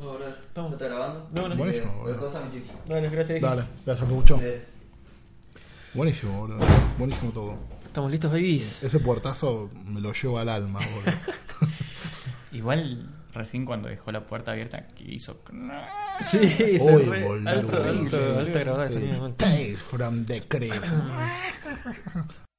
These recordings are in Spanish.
Ahora, Estamos. ¿está grabando? No, no. Buenísimo, Eh, boludo. cosa, mi. Dale, gracias. Vicky. Dale, gracias mucho. Eh, Buenísimo, boludo. Buenísimo todo. Estamos listos, babies. Ese puertazo me lo llevo al alma, boludo. Igual recién cuando dejó la puerta abierta que hizo Sí, se Uy, re- boludo. alto, alto, Sí. alta grabada de sonido. Tales from the crypt.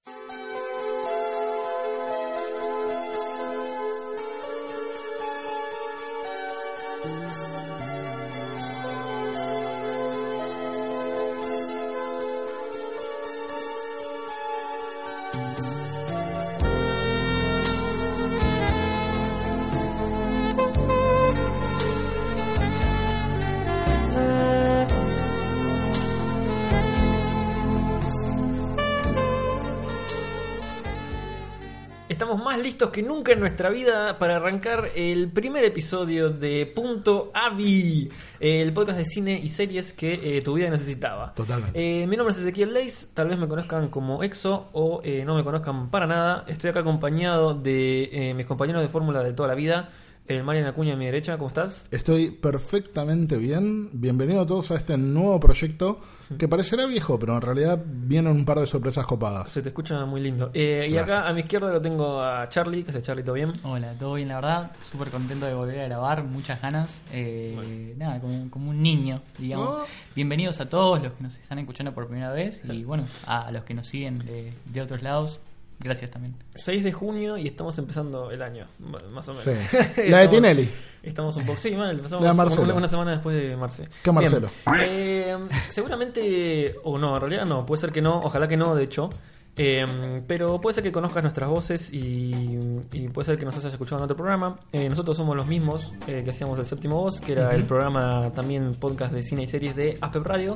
listos que nunca en nuestra vida para arrancar el primer episodio de Punto Avi, el podcast de cine y series que eh, tu vida necesitaba. Totalmente. Eh, mi nombre es Ezequiel Leis, tal vez me conozcan como Exo o eh, no me conozcan para nada. Estoy acá acompañado de eh, mis compañeros de fórmula de toda la vida. El Marian Acuña a mi derecha, ¿cómo estás? Estoy perfectamente bien. Bienvenidos a todos a este nuevo proyecto que parecerá viejo, pero en realidad vienen un par de sorpresas copadas. Se te escucha muy lindo. Eh, y acá a mi izquierda lo tengo a Charlie, que es Charlie, ¿todo bien? Hola, todo bien la verdad, súper contento de volver a grabar, muchas ganas, eh, nada, como, como un niño, digamos. Oh. Bienvenidos a todos los que nos están escuchando por primera vez y bueno, a los que nos siguen de, de otros lados, gracias también. 6 de junio y estamos empezando el año, más o menos. Sí. La de Tinelli. Estamos un poco, sí, mal, empezamos La de Marcelo. una, semana después de Marce. ¿Qué Marcelo? Eh, seguramente, o no, en realidad no, puede ser que no, ojalá que no, de hecho. Eh, pero puede ser que conozcas nuestras voces y, y puede ser que nos hayas escuchado en otro programa. Eh, nosotros somos los mismos eh, que hacíamos el séptimo voz, que era el programa también podcast de cine y series de Aspep Radio.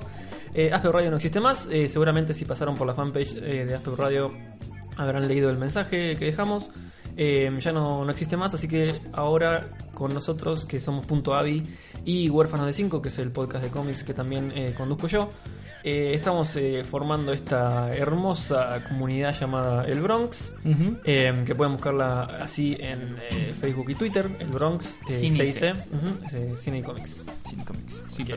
Eh, Aspep Radio no existe más, eh, seguramente si pasaron por la fanpage eh, de Aspep Radio habrán leído el mensaje que dejamos. Eh, ya no, no existe más, así que ahora con nosotros, que somos Punto Avi y Huérfanos de 5, que es el podcast de cómics que también eh, conduzco yo, eh, estamos eh, formando esta hermosa comunidad llamada El Bronx, que pueden buscarla así en Facebook y Twitter, El Bronx, Cine y 6C, ujú, es, eh, Cine y Comics. Sin cómics. Sí, Qué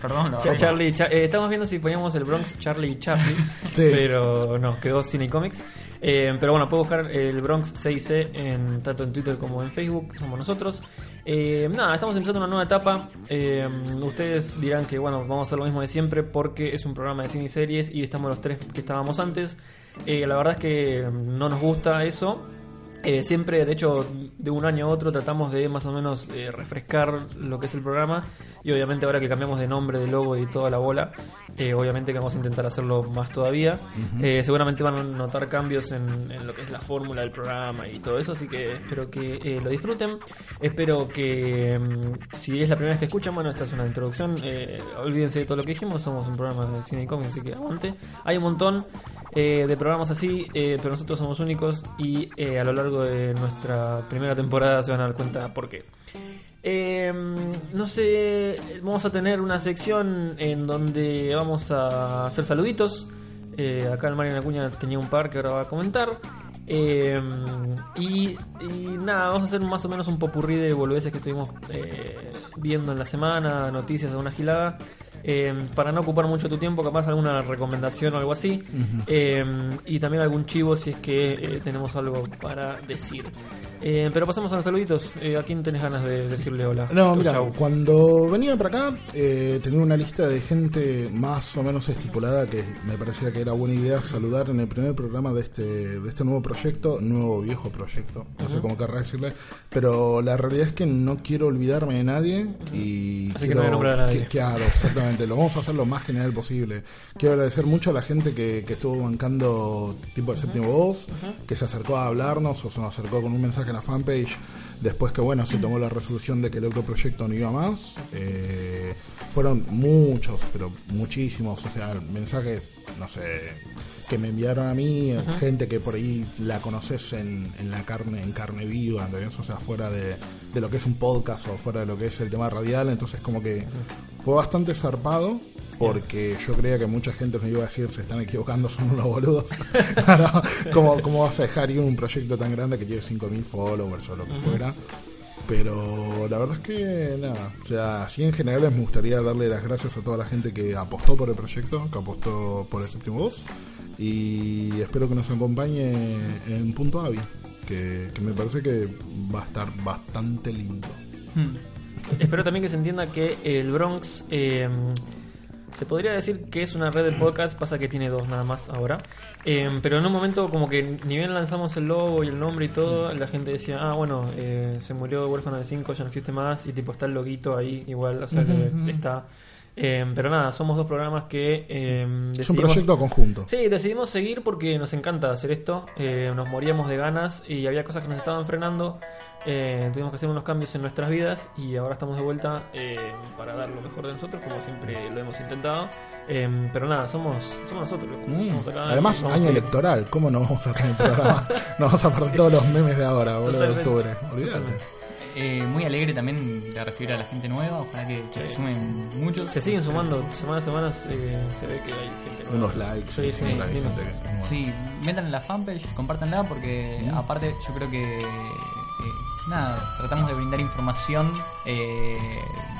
perdón. Charlie, Cha- estamos viendo si poníamos el Bronx Charlie y Charlie, Sí. pero no, quedó Cine y Comics. Eh, pero bueno, puede buscar el Bronx 6C en, tanto en Twitter como en Facebook, que somos nosotros. Eh, nada, estamos empezando una nueva etapa. Eh, ustedes dirán que bueno, vamos a hacer lo mismo de siempre porque es un programa de cine y series y estamos los tres que estábamos antes. Eh, la verdad es que no nos gusta eso. Eh, siempre, de hecho, de un año a otro tratamos de más o menos eh, refrescar lo que es el programa y obviamente ahora que cambiamos de nombre, de logo y toda la bola, eh, obviamente que vamos a intentar hacerlo más todavía. Eh, seguramente van a notar cambios en, en lo que es la fórmula del programa y todo eso, así que espero que eh, lo disfruten. Espero que mm, si es la primera vez que escuchan, bueno, esta es una introducción, eh, olvídense de todo lo que dijimos, somos un programa de cine y cómics, así que aguante. Hay un montón eh, de programas así, eh, pero nosotros somos únicos y eh, a lo largo de nuestra primera temporada se van a dar cuenta por qué. Eh, no sé, vamos a tener una sección en donde vamos a hacer saluditos. Eh, acá el Marian Acuña tenía un par que ahora va a comentar. Eh, y, nada, vamos a hacer más o menos un popurrí de boludeces que estuvimos viendo en la semana, noticias de una gilada. Eh, para no ocupar mucho tu tiempo, capaz alguna recomendación o algo así. Eh, y también algún chivo si es que eh, tenemos algo para decir. Eh, pero pasamos a los saluditos. Eh, ¿A quién tenés ganas de decirle hola? No, mira, cuando venía para acá eh, tenía una lista de gente más o menos estipulada que me parecía que era buena idea saludar en el primer programa de este, de este nuevo proyecto, nuevo viejo proyecto, no sé cómo querrá decirle, pero la realidad es que no quiero olvidarme de nadie y Así que no voy a nombrar a nadie. que- claro, exactamente, lo vamos a hacer lo más general posible. Quiero agradecer mucho a la gente que, que estuvo bancando tipo de séptimo voz, que se acercó a hablarnos o se nos acercó con un mensaje en la fanpage después que bueno se tomó la resolución de que el otro proyecto no iba más eh, fueron muchos pero muchísimos o sea mensajes no sé que me enviaron a mí gente que por ahí la conoces en, en la carne en carne viva ¿entendés? o sea fuera de, de lo que es un podcast o fuera de lo que es el tema radial entonces como que fue bastante zarpado porque yo creía que mucha gente me iba a decir se están equivocando, son unos boludos. Claro, ¿cómo, ¿Cómo vas a dejar ir un proyecto tan grande que tiene 5.000 followers o lo que fuera? Pero la verdad es que nada, o sea, sí en general me gustaría darle las gracias a toda la gente que apostó por el proyecto, que apostó por el séptimo voz y espero que nos acompañe en Punto Avi, que, que me parece que va a estar bastante lindo. Hmm. Espero también que se entienda que el Bronx eh, se podría decir que es una red de podcast, pasa que tiene dos nada más ahora. Eh, pero en un momento como que ni bien lanzamos el logo y el nombre y todo, la gente decía, ah, bueno, eh, se murió Huérfano de 5, ya no existe más, y tipo está el loguito ahí igual, o sea que está... Eh, pero nada, somos dos programas que eh, Es un proyecto conjunto. Sí, decidimos seguir porque nos encanta hacer esto. eh, nos moríamos de ganas y había cosas que nos estaban frenando. eh, tuvimos que hacer unos cambios en nuestras vidas y ahora estamos de vuelta eh, para dar lo mejor de nosotros, como siempre lo hemos intentado. Eh, pero nada, somos, somos nosotros. Mm. Acá, Además, año electoral, ¿cómo no vamos a tener el programa? No vamos a perder todos los memes de ahora, boludo, de octubre. Olvídate. Eh, muy alegre también de recibir a la gente nueva, ojalá que se sumen muchos. Se siguen sumando, semana a semana eh, se ve que hay gente nueva. Unos likes, Sí, sí, gente que- bueno. Sí, metan en la fanpage, compártanla porque Mm. aparte yo creo que eh, nada, tratamos de brindar información eh,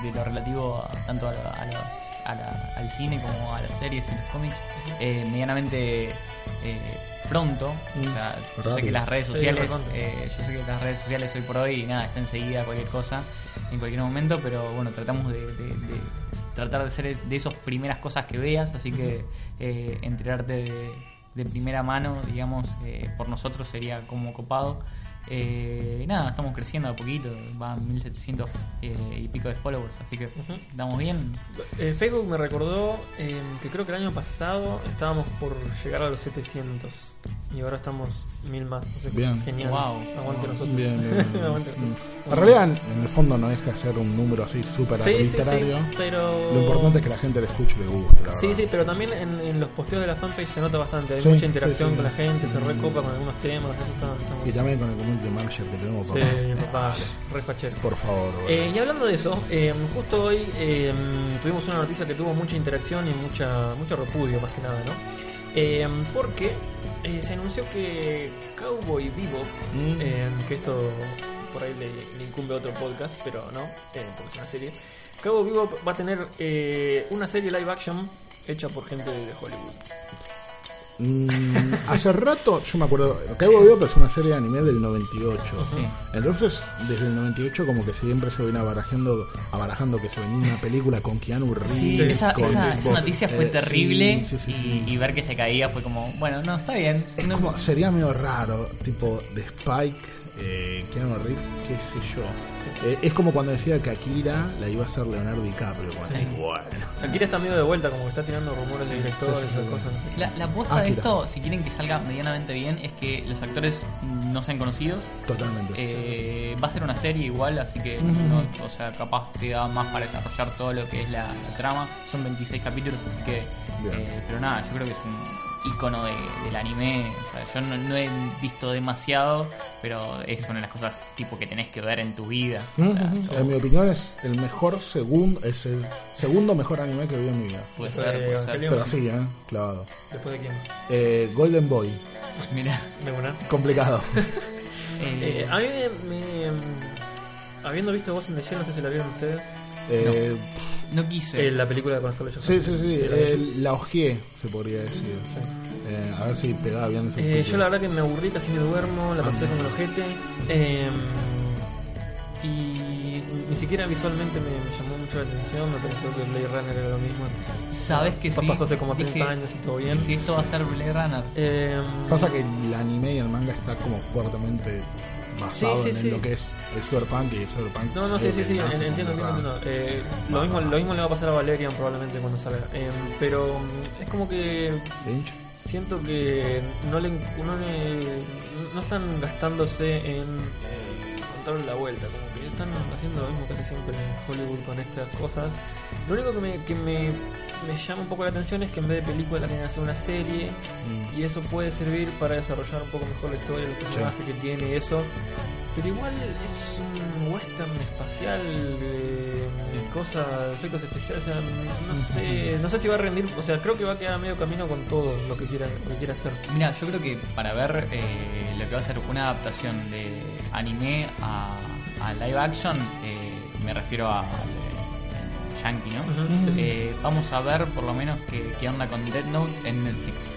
de lo relativo a- tanto a, la- a las- a la- al cine como a las series y los cómics eh, medianamente eh, pronto. O sea, yo sé que las redes sociales, eh, yo sé que las redes sociales hoy por hoy nada, está enseguida cualquier cosa en cualquier momento, pero bueno, tratamos de, de- de tratar de ser de esas primeras cosas que veas, así que eh, enterarte de, de primera mano, digamos, eh, por nosotros sería como copado. Eh, y nada, estamos creciendo a poquito, van 1700 eh, y pico de followers, así que Ujú. estamos bien. Eh, Facebook me recordó eh, que creo que el año pasado estábamos por llegar a los 700 y ahora estamos mil más. O sea, que Bien. Genial. Wow. Aguante nosotros. Bien, bien, bien. Aguante Mm. nosotros. En realidad, en el fondo no deja de ser un número así súper Sí, sí, sí, arbitrario. pero... Lo importante es que la gente le escuche y le guste, la Sí, verdad. sí, pero también en, en los posteos de la fanpage se nota bastante. Hay Sí, mucha interacción sí, sí. con la gente, se recopa con algunos temas. Eso está, está muy Y también con el community manager que tenemos, Sí, papá. papá, re fachero. Por favor. Eh, y hablando de eso, eh, justo hoy eh, tuvimos una noticia que tuvo mucha interacción y mucha mucho repudio más que nada, ¿no? Eh, porque eh, se anunció que Cowboy Vivo, Mm. eh, que esto por ahí le, le incumbe a otro podcast, pero no, eh, porque es una serie. Cowboy Vivo va a tener eh, una serie live action hecha por gente de Hollywood. Mm, hace rato, yo me acuerdo, Cabo Vivo es una serie de anime del 98. Sí. Entonces, desde el 98 como que siempre se viene abarajando, abarajando que se venía una película con Keanu Reeves. Sí, esa, con- esa- esa noticia fue eh, terrible sí, sí, sí, y, ver que se caía fue como, bueno, no, está bien. Es No- como, sería medio raro, tipo de Spike, eh, Keanu Reeves, qué sé yo. Eh, es como cuando decía que Akira la iba a hacer Leonardo DiCaprio. Bueno, Sí. bueno. Akira está medio de vuelta, como que está tirando rumores de sí, sí, esas sí. cosas. La, la aposta de esto, si quieren que salga medianamente bien, es que los actores no sean conocidos. Totalmente. Eh, va a ser una serie igual, así que no- o sea, capaz te da más para desarrollar todo lo que es la, la trama. Son 26 capítulos, así que. Eh, pero nada, yo creo que es un icono de, del anime. O sea, yo no, no he visto demasiado, pero es una de las cosas tipo que tenés que ver en tu vida. O sea, Ujú. todo En mi opinión es el mejor segundo, es el segundo mejor anime que vi en mi vida. puede Eh, ser, puede ser. Pero así, ¿eh? Clavado. ¿Después de quién? Eh, Golden Boy. Mira, ¿De una? Complicado. Eh, a mí me, me- mm, Habiendo visto Ghost in the Shell, no sé si la vieron ustedes. Eh, no quise. Eh, la película con Scarlett Sí, Johansson. sí, sí. la eh, la ojeé, se podría decir. Eh, a ver si pegaba bien ese Eh, yo la verdad que me aburrí, casi me duermo, la pasé Ah. con el ojete. eh, y ni siquiera visualmente me, me llamó mucho la atención, me pareció que Blade Runner era lo mismo. Entonces, Sabes que sí. Pasó hace como 30 Dije- años y todo bien. Dije, esto va a ser Blade Runner. Eh, Pasa que el anime y el manga está como fuertemente basado Sí, sí, en sí. lo que es el cyberpunk y el cyberpunk. No, no, sí, sí, sí, en- entiendo, entiendo, entiendo. Eh, lo, mismo, lo mismo le va a pasar a Valerian probablemente cuando salga. Eh, pero mm, es como que Lynch. siento que no le, no le- no están gastándose en eh, contarle la vuelta, como están haciendo lo mismo casi siempre en Hollywood con estas cosas. Lo único que me, que me, me llama un poco la atención es que en vez de película la quieren hacer una serie Mm. y eso puede servir para desarrollar un poco mejor la historia, el personaje que tiene y eso. Pero igual es un western espacial, eh, cosas, efectos especiales, o sea, no sé, no sé si va a rendir, o sea, creo que va a quedar a medio camino con todo lo que quiera, lo que quiera hacer. Mira, yo creo que para ver eh, lo que va a ser una adaptación de anime a, live action, eh, me refiero a, al eh, Yankee, ¿no? Eh, vamos a ver por lo menos qué, qué onda con Dead Note en Netflix.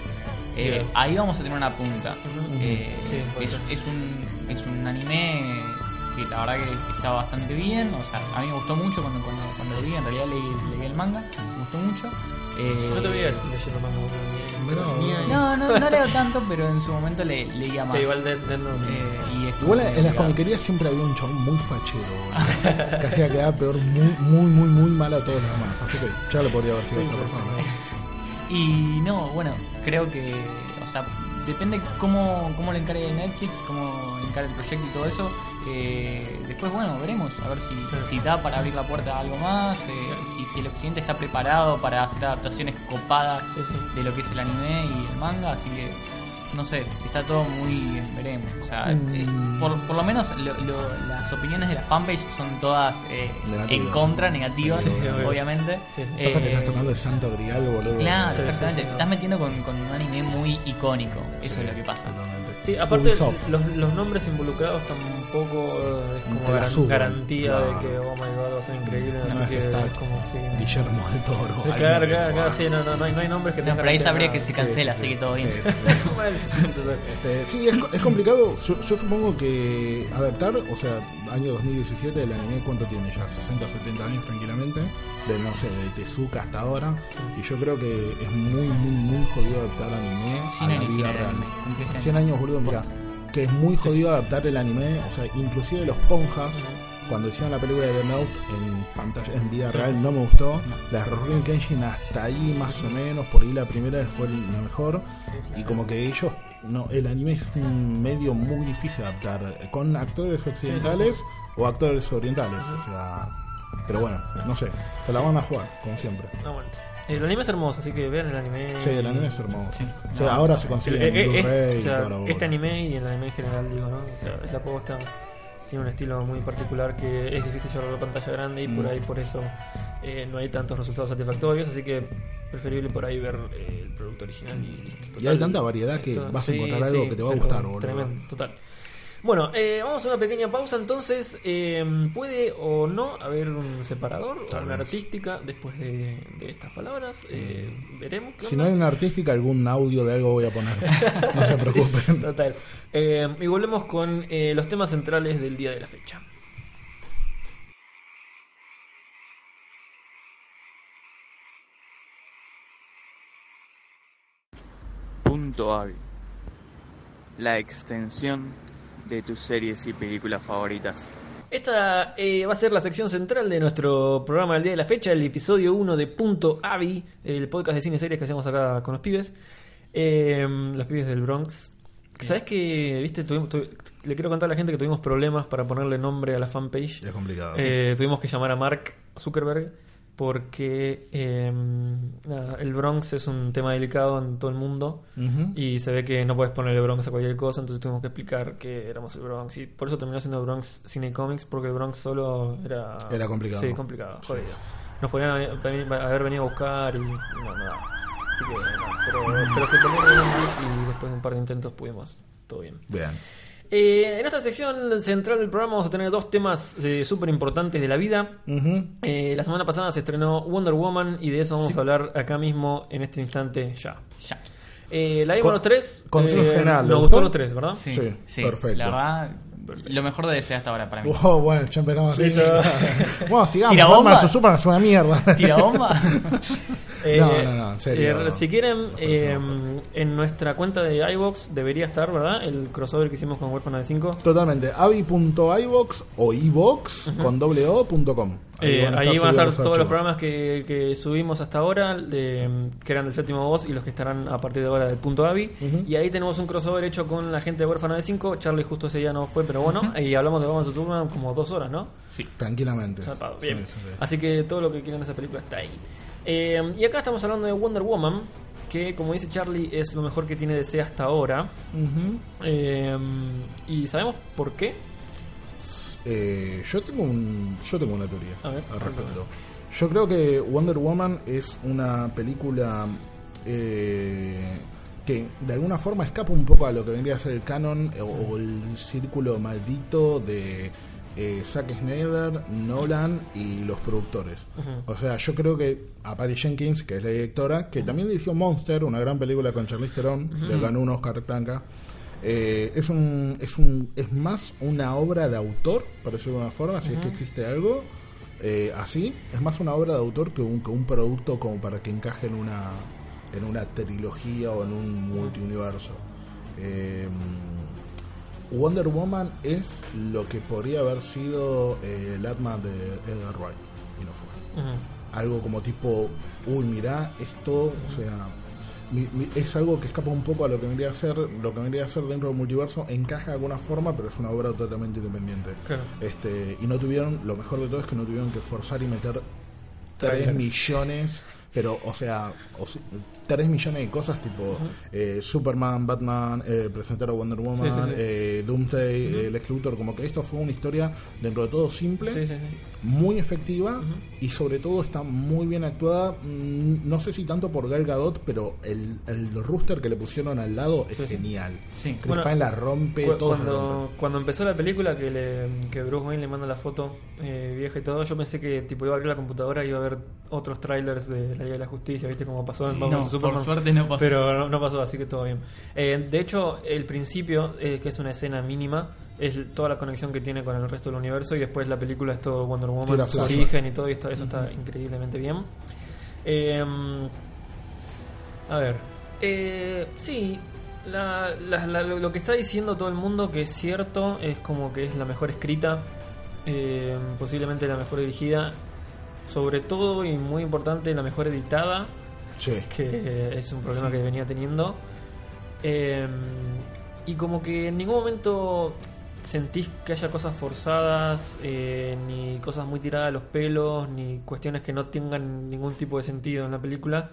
Eh, ahí vamos a tener una punta. Eh, Sí, es, es un, es un anime que la verdad que está bastante bien. O sea, a mí me gustó mucho cuando, cuando, cuando lo vi. En realidad leí, leí el manga, me gustó mucho. Eh, No te leyendo manga, no, no, no leo tanto, pero en su momento le, leía más. Sí, igual de, de- no. Igual en las comiquerías siempre había un chabón muy fachero, boludo, que hacía quedar peor muy, muy, muy, muy mal a todos los demás. Así que ya lo podría haber sido Sí, esa sí, persona. Y no, bueno, creo que, o sea, depende cómo, cómo lo encare Netflix, cómo encare el proyecto y todo eso. Eh, después, bueno, veremos, a ver si, si da para abrir la puerta a algo más, eh, si, si el occidente está preparado para hacer adaptaciones copadas Sí, sí. de lo que es el anime y el manga, así que no sé, está todo muy veremos. O sea, Mm. eh, por, por lo menos lo- lo- las opiniones de la fanpage son todas eh, en contra, negativas, Sí, sí, obvio. obviamente. Sí, sí. Pasa que Eh, estás tocando el santo grial, boludo. Claro, exactamente. sí, Te estás metiendo con, con un anime muy icónico. Eso Sí, es lo que pasa. Sí, aparte los, los nombres involucrados tampoco es como suben, garantía claro. de que oh my god va a ser increíble, No así es que es como si Guillermo del Toro. Claro, claro, sí, no, no, no hay, no hay nombres que No, tengan pero ahí sabría que se cancela, sí, así sí. que todo bien. Sí. Este, sí, es, es complicado. Yo, yo supongo que adaptar, o sea, año 2017, el anime, ¿cuánto tiene ya? 60, 70 años tranquilamente. De, no sé, de Tezuka hasta ahora. Y yo creo que es muy, muy, muy jodido adaptar anime a 100 la vida real. anime, cumple este 100 año. años, boludo, mira. Que es muy jodido adaptar el anime. O sea, inclusive los ponjas. Cuando hicieron la película de The Note en pantalla, en vida Sí, real, sí, no me gustó. No. La Rurouni Kenshin hasta ahí más o menos, por ahí la primera fue la mejor. Y como que ellos, no, el anime es un medio muy difícil de adaptar eh, con actores occidentales o actores orientales. O sea, pero bueno, no sé, se la van a jugar, como siempre. No, bueno. El anime es hermoso, así que vean el anime. Sí, el anime es hermoso. Sí. O sea, No, ahora se El- consigue en eh, eh, o sea, este anime y el anime en general, digo, ¿no? O sea, es la posta. Tiene un estilo muy particular que es difícil llevarlo a la pantalla grande y por Mm. ahí por eso eh, no hay tantos resultados satisfactorios, así que preferible por ahí ver eh, el producto original y listo. Y hay tanta variedad que vas a encontrar algo que te va a gustar, boludo. Tremendo, total. Bueno, eh, vamos a una pequeña pausa entonces. Eh, ¿Puede o no haber un separador Tal o una vez. artística después de, de estas palabras? Eh, veremos. qué Si onda. no hay una artística, algún audio de algo voy a poner. No se Sí, preocupen. total. Eh, y volvemos con eh, los temas centrales del día de la fecha. Punto Avi. La extensión de tus series y películas favoritas. Esta eh, va a ser la sección central de nuestro programa del día de la fecha, el episodio 1 de Punto Avi, el podcast de cine y series que hacemos acá con los pibes. Eh, los pibes del Bronx. ¿Sabes que, viste, tuvimos- tu- le quiero contar a la gente que tuvimos problemas para ponerle nombre a la fanpage? Es complicado. Eh, tuvimos que llamar a Mark Zuckerberg porque eh, el Bronx es un tema delicado en todo el mundo y se ve que no puedes ponerle Bronx a cualquier cosa, entonces tuvimos que explicar que éramos el Bronx y por eso terminó siendo Bronx Cine Comics porque el Bronx solo era Era complicado. Sí, complicado, jodido. Nos podían haber haber venido a buscar y no, nada. Así que nada, pero, pero se peleó y después de un par de intentos pudimos todo bien. Bien. Eh, en esta sección central del programa vamos a tener dos temas eh, súper importantes de la vida. Eh, la semana pasada se estrenó Wonder Woman y de eso vamos a hablar acá mismo en este instante ya. Ya. Eh, la vimos Con- los tres. consenso eh, general, ¿le Nos gustó? gustó los tres, ¿verdad? Sí, Sí, sí, perfecto. La verdad, lo mejor de ese hasta ahora para mí. Oh, bueno, ya empezamos así. Bueno, sigamos. ¿Tira bomba? Superman es una mierda. ¿Tira bomba? Eh, No, no, no, en serio. eh, si quieren, eh, en nuestra cuenta de iBox debería estar, ¿verdad? El crossover que hicimos con Huérfano de 5. Totalmente. avi.ibox o ibox con doble o punto com. Eh, ahí van a estar todos los programas que, que subimos hasta ahora, de, que eran del séptimo voz y los que estarán a partir de ahora del punto AVI. Y ahí tenemos un crossover hecho con la gente de Huérfano de 5. Charlie justo ese día no fue, pero bueno. Y hablamos de Batman Superman como dos horas, ¿no? Sí. Tranquilamente. Bien. sí, sí. Así que todo lo que quieran de esa película está ahí. Eh, y acá estamos hablando de Wonder Woman, que como dice Charlie es lo mejor que tiene DC hasta ahora. Eh, ¿Y sabemos por qué? Eh, yo tengo un yo tengo una teoría ver, al respecto. Yo creo que Wonder Woman es una película eh, que de alguna forma escapa un poco a lo que vendría a ser el canon eh, o, o el círculo maldito de eh, Zack Snyder, Nolan y los productores. O sea, yo creo que a Patty Jenkins, que es la directora, que también dirigió Monster, una gran película con Charlize Theron, le ganó un Oscar blanca. Eh, es un es un es más una obra de autor, por decirlo de alguna forma, si es que existe algo eh, así, es más una obra de autor que un, que un producto como para que encaje en una en una trilogía o en un multiuniverso. Eh, Wonder Woman es lo que podría haber sido eh, el Atman de Edgar Wright y no fue. Algo como tipo, uy, mirá, esto, o sea, mi- mi- es algo que escapa un poco a lo que vendría a ser, lo que vendría a ser dentro del multiverso, encaja de alguna forma, pero es una obra totalmente independiente. Claro. Este, y no tuvieron, lo mejor de todo es que no tuvieron que forzar y meter 3 Trailers. millones, pero, o sea, 3 millones de cosas tipo eh, Superman, Batman, eh, presentar a Wonder Woman, Sí, sí, sí. eh, Doomsday, eh, Lex Luthor, como que esto fue una historia dentro de todo simple, muy efectiva y sobre todo está muy bien actuada. Mm, No sé si tanto por Gal Gadot, pero el, el rooster que le pusieron al lado es genial. Sí. Bueno, la rompe, Cu- todo rompe. cuando, cuando empezó la película que, le, que Bruce Wayne le manda la foto eh, vieja y todo, yo pensé que tipo iba a abrir la computadora y iba a ver otros trailers de la Liga de la Justicia, ¿viste? Como pasó en No, Superman. por suerte no pasó. Pero no, no pasó, así que todo bien. Eh, de hecho, el principio, eh, que es una escena mínima, es toda la conexión que tiene con el resto del universo y después la película es todo Wonder Woman, Tira su origen y todo, y esto- eso está increíblemente bien. Eh, a ver, eh, sí, la- la- la- lo lo que está diciendo todo el mundo que es cierto es como que es la mejor escrita, eh, posiblemente la mejor dirigida, sobre todo y muy importante la mejor editada, Sí. que es un problema Sí. que venía teniendo. Eh, y como que en ningún momento sentís que haya cosas forzadas, eh, ni cosas muy tiradas a los pelos, ni cuestiones que no tengan ningún tipo de sentido en la película.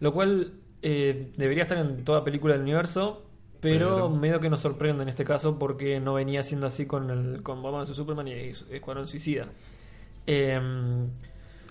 Lo cual eh, debería estar en toda película del universo, pero, Pero- medio que nos sorprende en este caso porque no venía siendo así con, el, con Batman vs Superman y Escuadrón Suicida. Eh,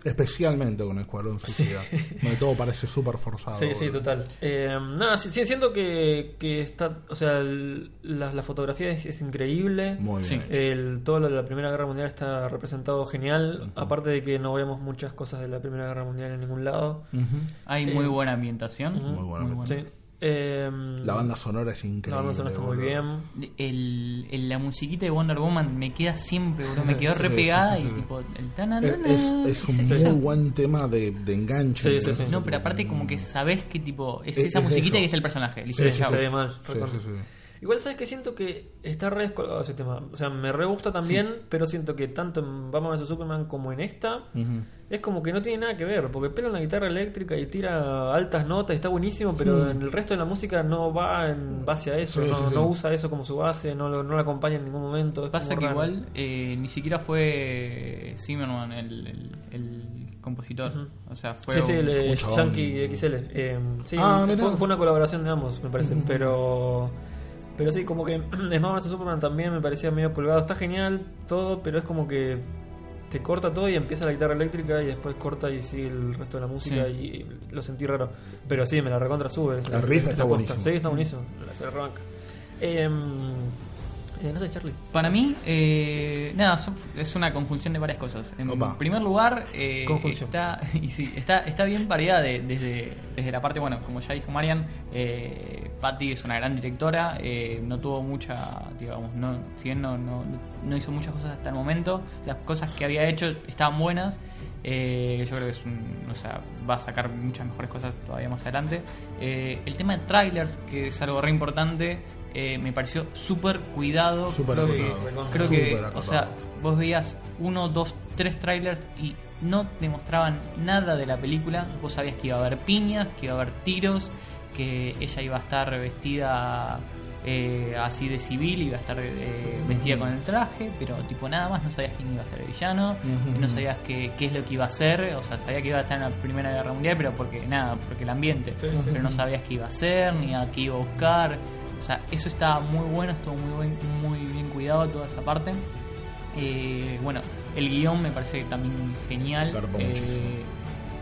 Especialmente con Escuadrón Suicida, donde todo parece súper forzado. Sí, sí, total. Eh, nada, sí, sí, siento que, que está, o sea, el- la, la fotografía es, es increíble. Muy bien. Sí. El, todo lo de la Primera Guerra Mundial está representado genial, aparte de que no vemos muchas cosas de la Primera Guerra Mundial en ningún lado. Ujú. Hay Eh, muy buena ambientación. ujú. Muy buena. Sí. Eh, La banda sonora es increíble. la banda sonora está muy bien. El, el- la musiquita de Wonder Woman me queda siempre, bro. Me quedó Sí, re sí, pegada sí, sí. y tipo. El Es, tananana, es, es un muy buen tema de, de enganche. Sí, me sí, parece. sí. No, pero aparte, como que sabes que tipo. Es Es- esa es musiquita eso. y es el personaje. listo, Igual sabes que siento que está re descolgado ese tema. O sea, me re gusta también, pero siento que tanto en Batman vs Superman como en esta es como que no tiene nada que ver. Porque pela una guitarra eléctrica y tira altas notas, está buenísimo, pero en el resto de la música no va en base a eso. Sí, no, sí, sí. no usa eso como su base, no lo, no lo acompaña en ningún momento. es Pasa como que raro. igual eh, ni siquiera fue Zimmerman el, el, el compositor. O sea, fue. Sí, sí, un- el eh. Yankee XL. Eh, sí, Ah, fue una colaboración de ambos, me parece. Pero pero sí, como que Batman vs Superman también me parecía medio colgado. Está genial todo, pero es como que te corta todo y empieza la guitarra eléctrica y después corta y sigue el resto de la música Sí. y lo sentí raro. Pero sí, me la recontra sube. El riff está posta. buenísimo. Sí, está buenísimo. La se rebanca. Eh, eh, no sé, Charlie. Para mí, eh, nada, son- es una conjunción de varias cosas. En Opa. primer lugar, eh, Conjunción. está, y sí, está, está bien pareada de- desde, desde la parte, bueno, como ya dijo Marian, eh, Patty es una gran directora, eh, no tuvo mucha, digamos, no, si bien no, no, no hizo muchas cosas hasta el momento, las cosas que había hecho estaban buenas. eh, yo creo que es un, o sea, va a sacar muchas mejores cosas todavía más adelante. Eh, el tema de trailers, que es algo re importante, eh, me pareció súper cuidado. Creo que, acotado. creo que, o sea, vos veías uno, dos, tres trailers y no te mostraban nada de la película. Vos sabías que iba a haber piñas, que iba a haber tiros, que ella iba a estar vestida eh, así de civil, iba a estar eh, vestida con el traje, pero tipo nada más, no sabías quién iba a ser el villano, no sabías qué, qué es lo que iba a hacer, o sea, sabía que iba a estar en la Primera Guerra Mundial, pero porque nada, porque el ambiente, Sí, sí, pero no sabías qué iba a hacer, ni a qué iba a buscar. O sea, eso estaba muy bueno, estuvo muy, buen- muy bien cuidado toda esa parte. Eh, bueno, el guion me parece también genial. Eh,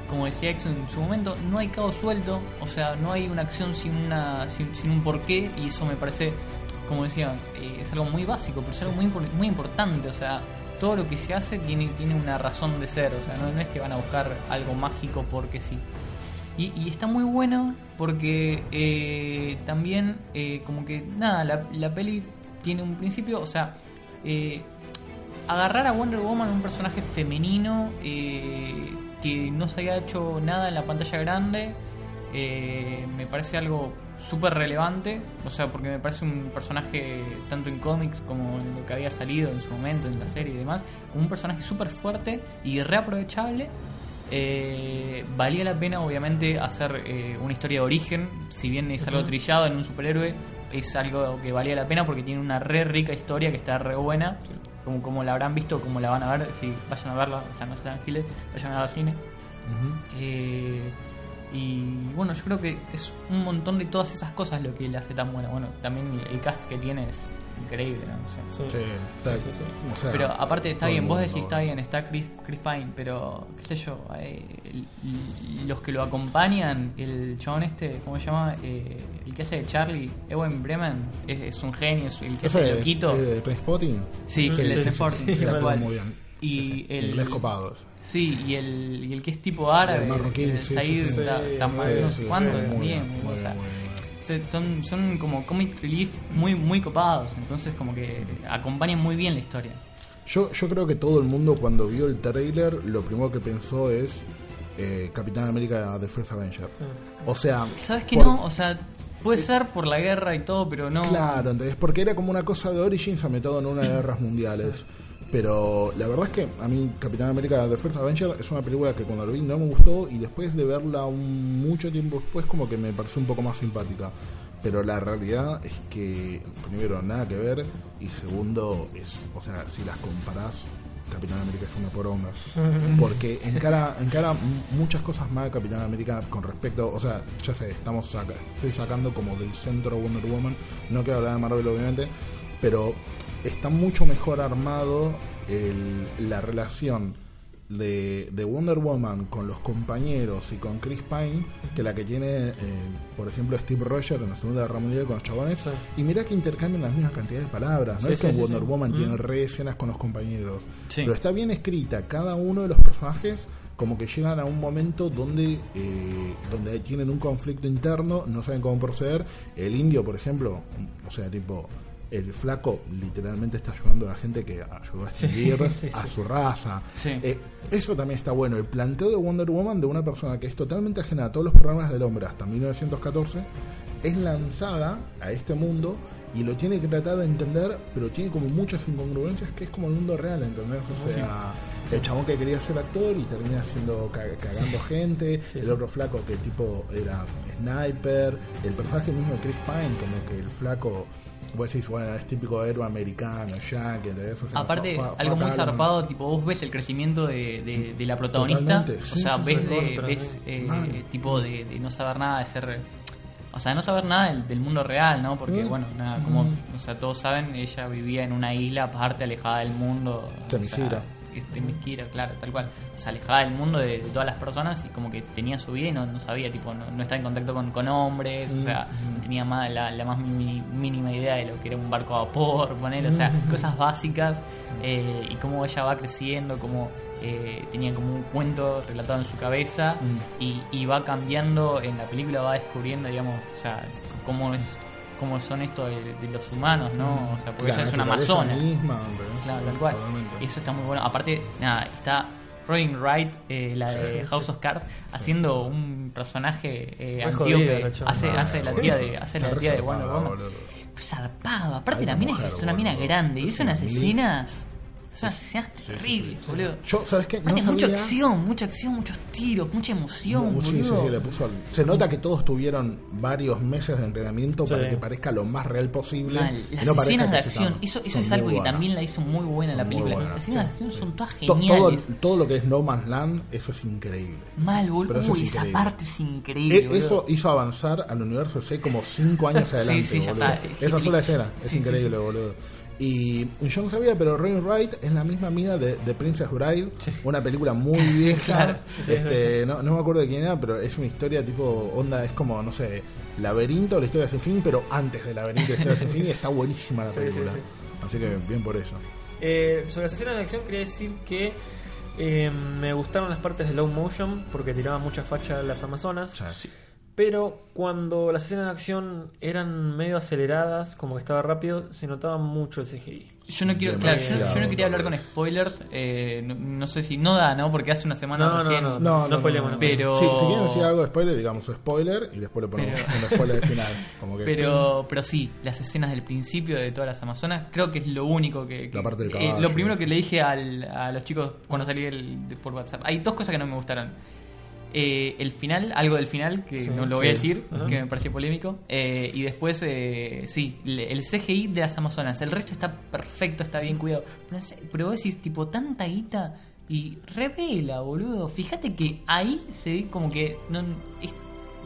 como decía Exo en su momento, no hay cabo suelto, o sea, no hay una acción sin, una, sin, sin un porqué, y eso me parece, como decía, eh, es algo muy básico, pero es algo muy, muy importante, o sea, todo lo que se hace tiene, tiene una razón de ser, o sea, no, no es que van a buscar algo mágico porque sí. Y, y está muy bueno porque eh, también eh, como que nada, la, la peli tiene un principio, o sea, eh, agarrar a Wonder Woman, un personaje femenino eh, que no se había hecho nada en la pantalla grande, eh, me parece algo súper relevante, o sea, porque me parece un personaje tanto en cómics como en lo que había salido en su momento, en la serie y demás, un personaje súper fuerte y reaprovechable. Eh, valía la pena, obviamente, hacer eh, una historia de origen, si bien es algo trillado en un superhéroe, es algo que valía la pena porque tiene una re rica historia que está re buena, como, como la habrán visto, como la van a ver, si vayan a verla, o sea, no sean giles, vayan a ver al cine. Eh, y bueno, yo creo que es un montón de todas esas cosas lo que le hace tan buena. Bueno, también el cast que tiene es increíble, ¿no? O sea, Sí. Sí, está- Sí, sí, sí. o sea, pero aparte está el bien, vos decís está bien, está Chris, Chris Pine, pero qué sé yo, eh, el- el- los que lo acompañan, el chabón este, ¿cómo se llama? Eh, el que hace de Charlie, Ewan Bremen, es, es un genio, es el que hace de Loquito. Sí, el de sí, sí, Sporting, sí, tal verdad. cual. muy bien. Y el, inglés copado ese. Sí, y el, y el que es tipo árabe, El marroquí, el Said, sí. Sí, sí, no sí, sé cuánto, muy también. bien, o muy sea, son, son como comic relief muy, muy copados, entonces como que acompañan muy bien la historia. Yo, yo creo que todo el mundo cuando vio el trailer lo primero que pensó es eh, Capitán América de First Avenger. O sea, ¿Sabes que por- no? O sea, puede ser por la guerra y todo, pero no. Claro, ¿entendés? Porque era como una cosa de Origins ambientado en una de las guerras mundiales. Pero la verdad es que a mí Capitán América de First Avenger es una película que cuando lo vi no me gustó y después de verla un mucho tiempo después como que me pareció un poco más simpática. Pero la realidad es que, primero, nada que ver y segundo, es, o sea, si las comparás, Capitán América es una poronga. Porque encara, encara muchas cosas más de Capitán América con respecto, o sea, ya sé, estamos saca- estoy sacando como del centro Wonder Woman, no quiero hablar de Marvel obviamente, pero está mucho mejor armado el- la relación de, de Wonder Woman con los compañeros y con Chris Pine que la que tiene, eh, por ejemplo, Steve Rogers en la Segunda Guerra Mundial con los chabones. Sí. Y mira que intercambian las mismas cantidades de palabras. No Sí, es que sí, Wonder. Woman Mm. tiene re escenas con los compañeros. Pero está bien escrita. Cada uno de los personajes como que llegan a un momento donde eh, donde tienen un conflicto interno, no saben cómo proceder. El indio, por ejemplo, o sea, tipo, el flaco literalmente está ayudando a la gente que ayudó a Sí, sí, a su raza. Eh, eso también está bueno. El planteo de Wonder Woman de una persona que es totalmente ajena a todos los programas del hombre hasta 1914 es lanzada a este mundo y lo tiene que tratar de entender, pero tiene como muchas incongruencias que es como el mundo real, ¿entendés? O sea, el chabón que quería ser actor y termina siendo ca- cagando gente, Sí, el otro flaco que tipo era sniper, el personaje mismo de Chris Pine, como que el flaco, vos decís, bueno, es típico héroe americano, yankee, ¿entendés? O sea, Aparte, fa- fa- algo muy zarpado, tipo, vos ves el crecimiento de, de- de la protagonista. Totalmente, o sí, sea, sí, ves, de, contra, ves eh, tipo de, de no saber nada, de ser. O sea, no saber nada del, del mundo real, ¿no? Porque, Mm. bueno, nada, como o sea, todos saben, ella vivía en una isla aparte, alejada del mundo. o sea, Este, Temisira, claro, tal cual. O sea, alejada del mundo de, de todas las personas y como que tenía su vida y no, no sabía, tipo, no, no estaba en contacto con, con hombres, o sea, no tenía más, la, la más mini- mínima idea de lo que era un barco a vapor, poner, o sea, cosas básicas eh, y cómo ella va creciendo, cómo eh, tenía como un cuento relatado en su cabeza y, y va cambiando en la película, va descubriendo, digamos, o sea, cómo es cómo son estos de, de los humanos, ¿no? O sea, porque La ella es una amazona. misma. Claro, tal cual. totalmente. Eso está muy bueno. Aparte, nada, está Robin Wright, eh, la de House of Cards, haciendo un personaje eh, la chava. hace, hace la boludo. tía de, hace la tía de Wonder Woman. Aparte, la la mina es una mina grande y Es una mil. Son escenas terribles, boludo. Yo, ¿sabes qué? No Aparte, mucha sabía- acción, mucha acción, muchos tiros, mucha emoción, Mu- sí, sí, boludo. sí, le puso al- Se nota que todos tuvieron varios meses de entrenamiento Sí. para que parezca lo más real posible. Mal. Las no escenas de acción, están- eso, eso es algo que también la hizo muy buena la Son muy película. buenas, Las escenas de acción sí. son todas To- todo, geniales. todo lo que es No Man's Land, eso es increíble. Mal, boludo. eso es Uy, esa parte es increíble. E- boludo. eso hizo avanzar al universo C como 5 años adelante. sí, ya boludo. está. Esa sola escena es increíble, boludo. Y yo no sabía, pero Rain Wright es la misma mina de, de Princess Bride, una película muy vieja. Claro. este, no, no me acuerdo de quién era, pero es una historia tipo onda, es como, no sé, Laberinto, la historia sin fin, pero antes de Laberinto, la historia sin fin, y está buenísima la película. Así que bien por eso. Eh, sobre las escenas de acción quería decir que eh, me gustaron las partes de low motion porque tiraban mucha facha a las Amazonas. Sí. Pero cuando las escenas de acción eran medio aceleradas, como que estaba rápido, se notaba mucho el CGI. Yo no quiero, claro, yo, no quería hablar con spoilers. eh, no, no sé si no da, ¿no? Porque hace una semana No, no, recién. no. No, no, no, no. Pero- Sí, si quieren decir algo de spoiler, digamos spoiler y después le ponemos Pero- un spoiler de final. Como que Pero, pero sí, las escenas del principio de todas las Amazonas, creo que es lo único que. que- La parte del eh, caballo. lo primero que le dije al- a los chicos cuando salí el- de- por WhatsApp. Hay dos cosas que no me gustaron. Eh, el final, algo del final, que Sí, no lo voy a decir, Ajá. que me pareció polémico. Eh, y después, eh, sí, le- el CGI de las Amazonas. El resto está perfecto, está bien cuidado. Pero, no sé, pero vos decís, tipo, tanta guita y revela, boludo. Fíjate que ahí se ve como que no, es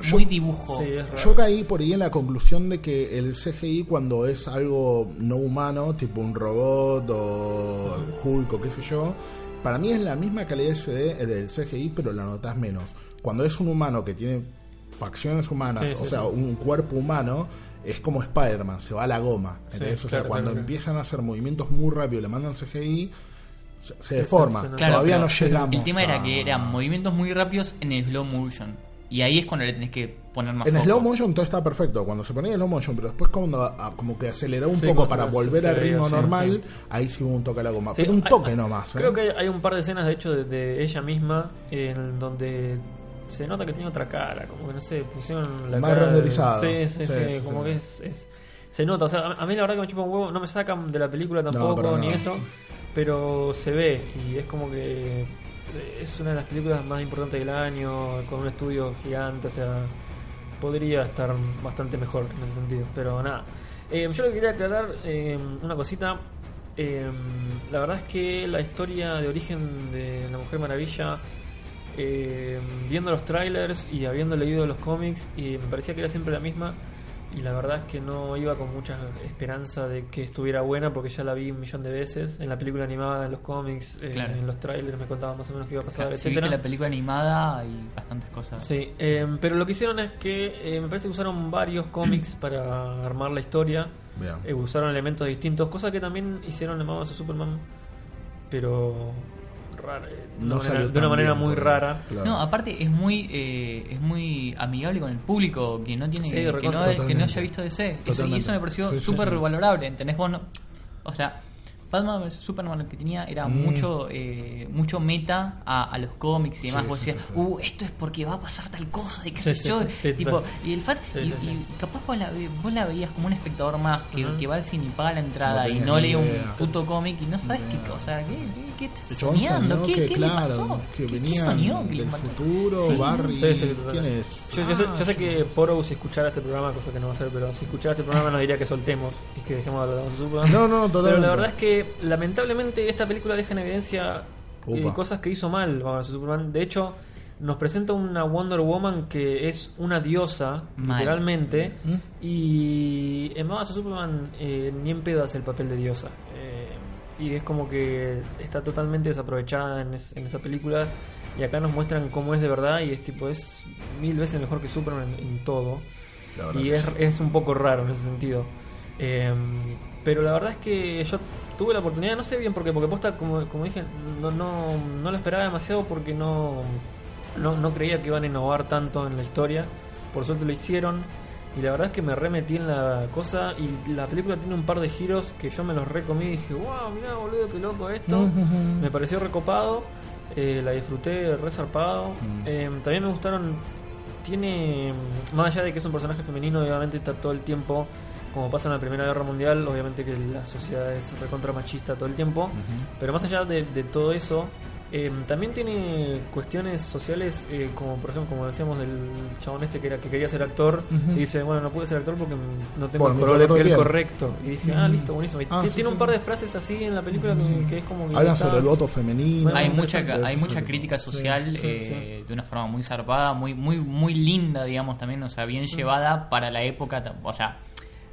Yo- muy dibujo. Sí, es raro. Yo caí por ahí en la conclusión de que el CGI cuando es algo no humano, tipo un robot o Hulk o qué sé yo, para mí es la misma calidad SD del CGI, pero la notas menos. Cuando es un humano que tiene facciones humanas, Sí, o sí, sea, sí. un cuerpo humano, es como Spider-Man, se va a la goma. Sí, ¿entendés? o sea, claro, cuando claro, empiezan a hacer movimientos muy rápidos, le mandan CGI, se, deforma. se- se nota. Claro, Todavía no llegamos. El tema era que eran movimientos muy rápidos en el slow motion. Y ahí es cuando le tenés que poner más En foco. slow motion todo está perfecto, cuando se ponía en slow motion, pero después cuando a- como que aceleró un Sí, poco para se- volver se al ritmo normal, sí. ahí sí hubo un toque a la goma. Pero un toque hay- nomás. ¿eh? Creo que hay, hay un par de escenas, de hecho, de, de ella misma, en donde se nota que tiene otra cara, como que no sé, pusieron la Más cara. renderizado. Sí, sí, Sí, sí, sí, como sí. que es, es- Se nota, o sea, a mí la verdad que me chupa un huevo, no me sacan de la película tampoco, ni eso, pero se ve, y es como que es una de las películas más importantes del año, con un estudio gigante, o sea, podría estar bastante mejor en ese sentido, pero nada. Eh, yo le quería aclarar eh, una cosita. Eh, la verdad es que la historia de origen de la Mujer Maravilla, viendo los trailers y habiendo leído los cómics, me parecía que era siempre la misma. Y la verdad es que no iba con mucha esperanza de que estuviera buena porque ya la vi un millón de veces en la película animada, en los cómics, eh, Claro. en los trailers me contaban más o menos qué iba a pasar, Claro, etcétera. viste la película animada y bastantes cosas. Sí, eh, pero lo que hicieron es que eh, me parece que usaron varios cómics para armar la historia. Bien. Eh, usaron elementos distintos, cosa que también hicieron en Batman Superman, pero rara, eh, de, No una manera, salió de una tan manera bien muy rara. claro. No, aparte es muy eh, es muy amigable con el público que no tiene Sí, que, no, recontra. que no haya visto DC. Eso, y eso me pareció Sí, sí, súper sí. valorable. ¿Entendés? Vos no- o sea, Batman vs Superman lo que tenía era Mm. mucho eh, mucho meta a, a los cómics y demás. Sí, vos sí, decías, sí, sí. uh, esto es porque va a pasar tal cosa y qué Sí, sé sí, yo. tipo, y el fan, Sí, y, sí, sí. y capaz vos la, ve- vos la veías como un espectador más que, que va al cine y paga la entrada No y no lee un puto cómic y no sabes qué, o sea, ¿qué, qué, qué estás soñando? ¿Qué, que, qué claro, le pasó? que ¿Qué- qué venían soñó? ¿Qué le del futuro, Sí. Barry, Sí, sí, total. ¿quién es? Yo, yo sé, yo sé Ah, que Poro, si escuchara este programa, cosa que no va a hacer, pero si escuchara este programa nos diría que soltemos y que dejemos de hablar de Superman. No, no, Pero totalmente. la verdad es que lamentablemente esta película deja en evidencia eh, cosas que hizo mal Batman Superman. De hecho, nos presenta una Wonder Woman que es una diosa, Mal. literalmente, ¿Mm? y en Batman Superman eh, ni en pedo hace el papel de diosa. Eh, y es como que está totalmente desaprovechada en, es- en esa película. Y acá nos muestran cómo es de verdad y es tipo, es mil veces mejor que Superman en, en todo. Y es, sí. es un poco raro en ese sentido. Eh, pero la verdad es que yo tuve la oportunidad, no sé bien por qué, porque posta, como, como dije, no, no, no lo esperaba demasiado porque no, no, no creía que iban a innovar tanto en la historia. Por suerte lo hicieron. Y la verdad es que me remetí en la cosa. Y la película tiene un par de giros que yo me los recomí y dije, wow, mirá, boludo, qué loco esto. Me pareció recopado, eh, la disfruté resarpado. Mm. Eh, también me gustaron. Tiene, más allá de que es un personaje femenino, obviamente está todo el tiempo, como pasa en la Primera Guerra Mundial, obviamente que la sociedad es recontra machista todo el tiempo. Pero más allá de, de todo eso, eh, también tiene cuestiones sociales, eh, como por ejemplo, como decíamos del chabón este que era que quería ser actor y dice, bueno, no pude ser actor porque no tengo Por el color de piel correcto. Y dije, ah, listo, buenísimo. Y Ah, sí, tiene sí, un par de frases así en la película que, que es como... que Hablan está- sobre el voto femenino. hay Bueno, mucha hay mucha crítica social Sí, eh, de una forma muy zarpada muy muy muy linda digamos también o sea bien llevada para la época o sea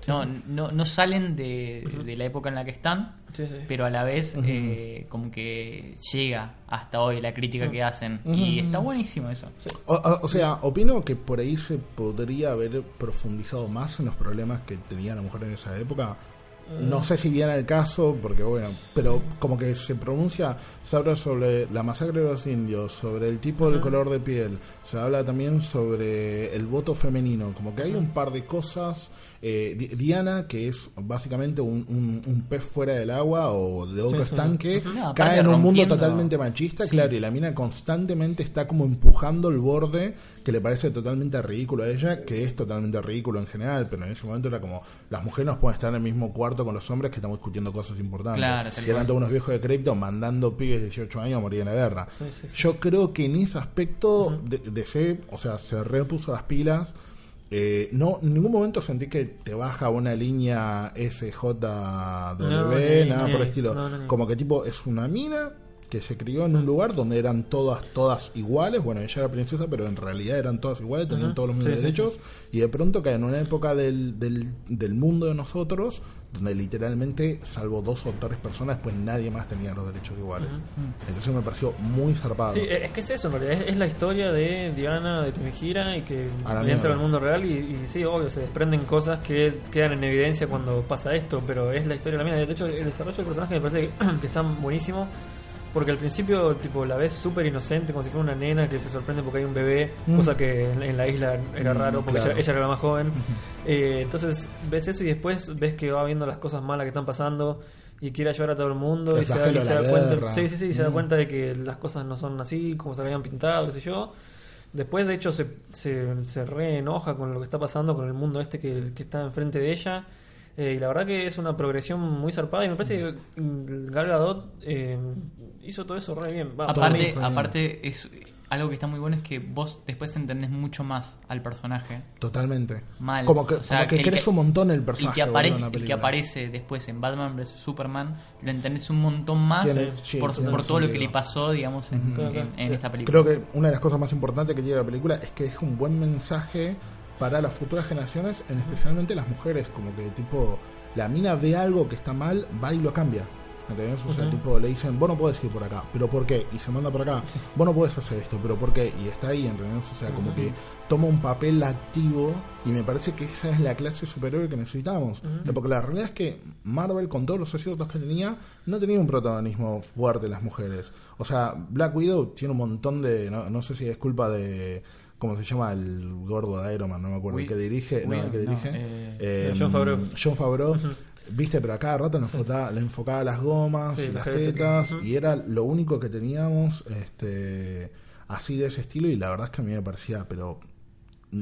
no, no, no salen de, de la época en la que están Sí, sí. pero a la vez eh, como que llega hasta hoy la crítica que hacen. Y está buenísimo eso. O, o- o sea, opino que por ahí se podría haber profundizado más en los problemas que tenía la mujer en esa época. No sé si viene el caso, porque bueno, pero como que se pronuncia, se habla sobre la masacre de los indios, sobre el tipo del color de piel, se habla también sobre el voto femenino, como que hay un par de cosas. Eh, Di- Diana, que es básicamente un, un- un pez fuera del agua o de otro Sí, sí. estanque, No, cae en un mundo totalmente machista, claro, y la mina constantemente está como empujando el borde que le parece totalmente ridículo a ella, que es totalmente ridículo en general, pero en ese momento era como, las mujeres no pueden estar en el mismo cuarto con los hombres que estamos discutiendo cosas importantes. Claro, y eran todos unos viejos de crédito mandando pibes de 18 años a morir en la guerra. Yo creo que en ese aspecto de, DC, o sea, se repuso las pilas. Eh, no, en ningún momento sentí que te baja una línea SJW, No, nada por el estilo. Como que tipo es una mina que se crió en un lugar donde eran todas todas iguales. Bueno, ella era princesa, pero en realidad eran todas iguales, tenían todos los mismos Sí, sí, derechos. Y de pronto cae en una época del, del, del mundo de nosotros donde literalmente, salvo dos o tres personas, pues nadie más tenía los derechos iguales. Entonces me pareció muy zarpado. Sí, es que es eso, en realidad. Es, es la historia de Diana de Temejira y que entra al mundo real. Y, y sí, obvio, se desprenden cosas que quedan en evidencia cuando pasa esto. Pero es la historia de la mina. De hecho, el desarrollo del personaje me parece que, que está buenísimo. Porque al principio, tipo, la ves súper inocente, como si fuera una nena que se sorprende porque hay un bebé, Mm. cosa que en, en la isla era Mm, raro porque claro. ella, ella era la más joven. Eh, entonces ves eso y después ves que va viendo las cosas malas que están pasando y quiere ayudar a todo el mundo El y se da, y se da cuenta, sí, sí, sí, se da cuenta de que las cosas no son así como se habían pintado, qué sé yo. Después, de hecho, se, se, se re enoja con lo que está pasando, con el mundo este que, que está enfrente de ella. Eh, y la verdad que es una progresión muy zarpada y me parece que mm, Gal Gadot eh, hizo todo eso re bien. Va, para mí. Aparte, aparte es algo que está muy bueno es que vos después entendés mucho más al personaje. Totalmente. Mal. Como que, O sea, como que que- un montón el El personaje. que, apare- el que aparece después en Batman vs Superman, lo entendés un montón más Tiene- sí, por, todo lo que le pasó, digamos, en, en esta película. Creo que una de las cosas más importantes que tiene la película es que deja un buen mensaje para las futuras generaciones, en especialmente las mujeres, como que tipo, la mina ve algo que está mal, va y lo cambia. ¿Entendés? O sea, Ujú. tipo, le dicen, vos no podés ir por acá, pero ¿por qué? Y se manda por acá, vos no podés hacer esto, pero ¿por qué? Y está ahí, ¿entendés? O sea, como que toma un papel activo y me parece que esa es la clase superior que necesitamos. Porque la realidad es que Marvel, con todos los aciertos que tenía, no tenía un protagonismo fuerte en las mujeres. O sea, Black Widow tiene un montón de, no, no sé si es culpa de... ¿Cómo se llama el gordo de Iron Man? No me acuerdo. El Wi- que dirige. No, el que Widow, no, dirige. eh, eh, John Favreau. John Favreau. Viste, pero a cada rato le enfocaba, le enfocaba las gomas, Sí, y la las tetas, y era lo único que teníamos este así de ese estilo, y la verdad es que a mí me parecía, pero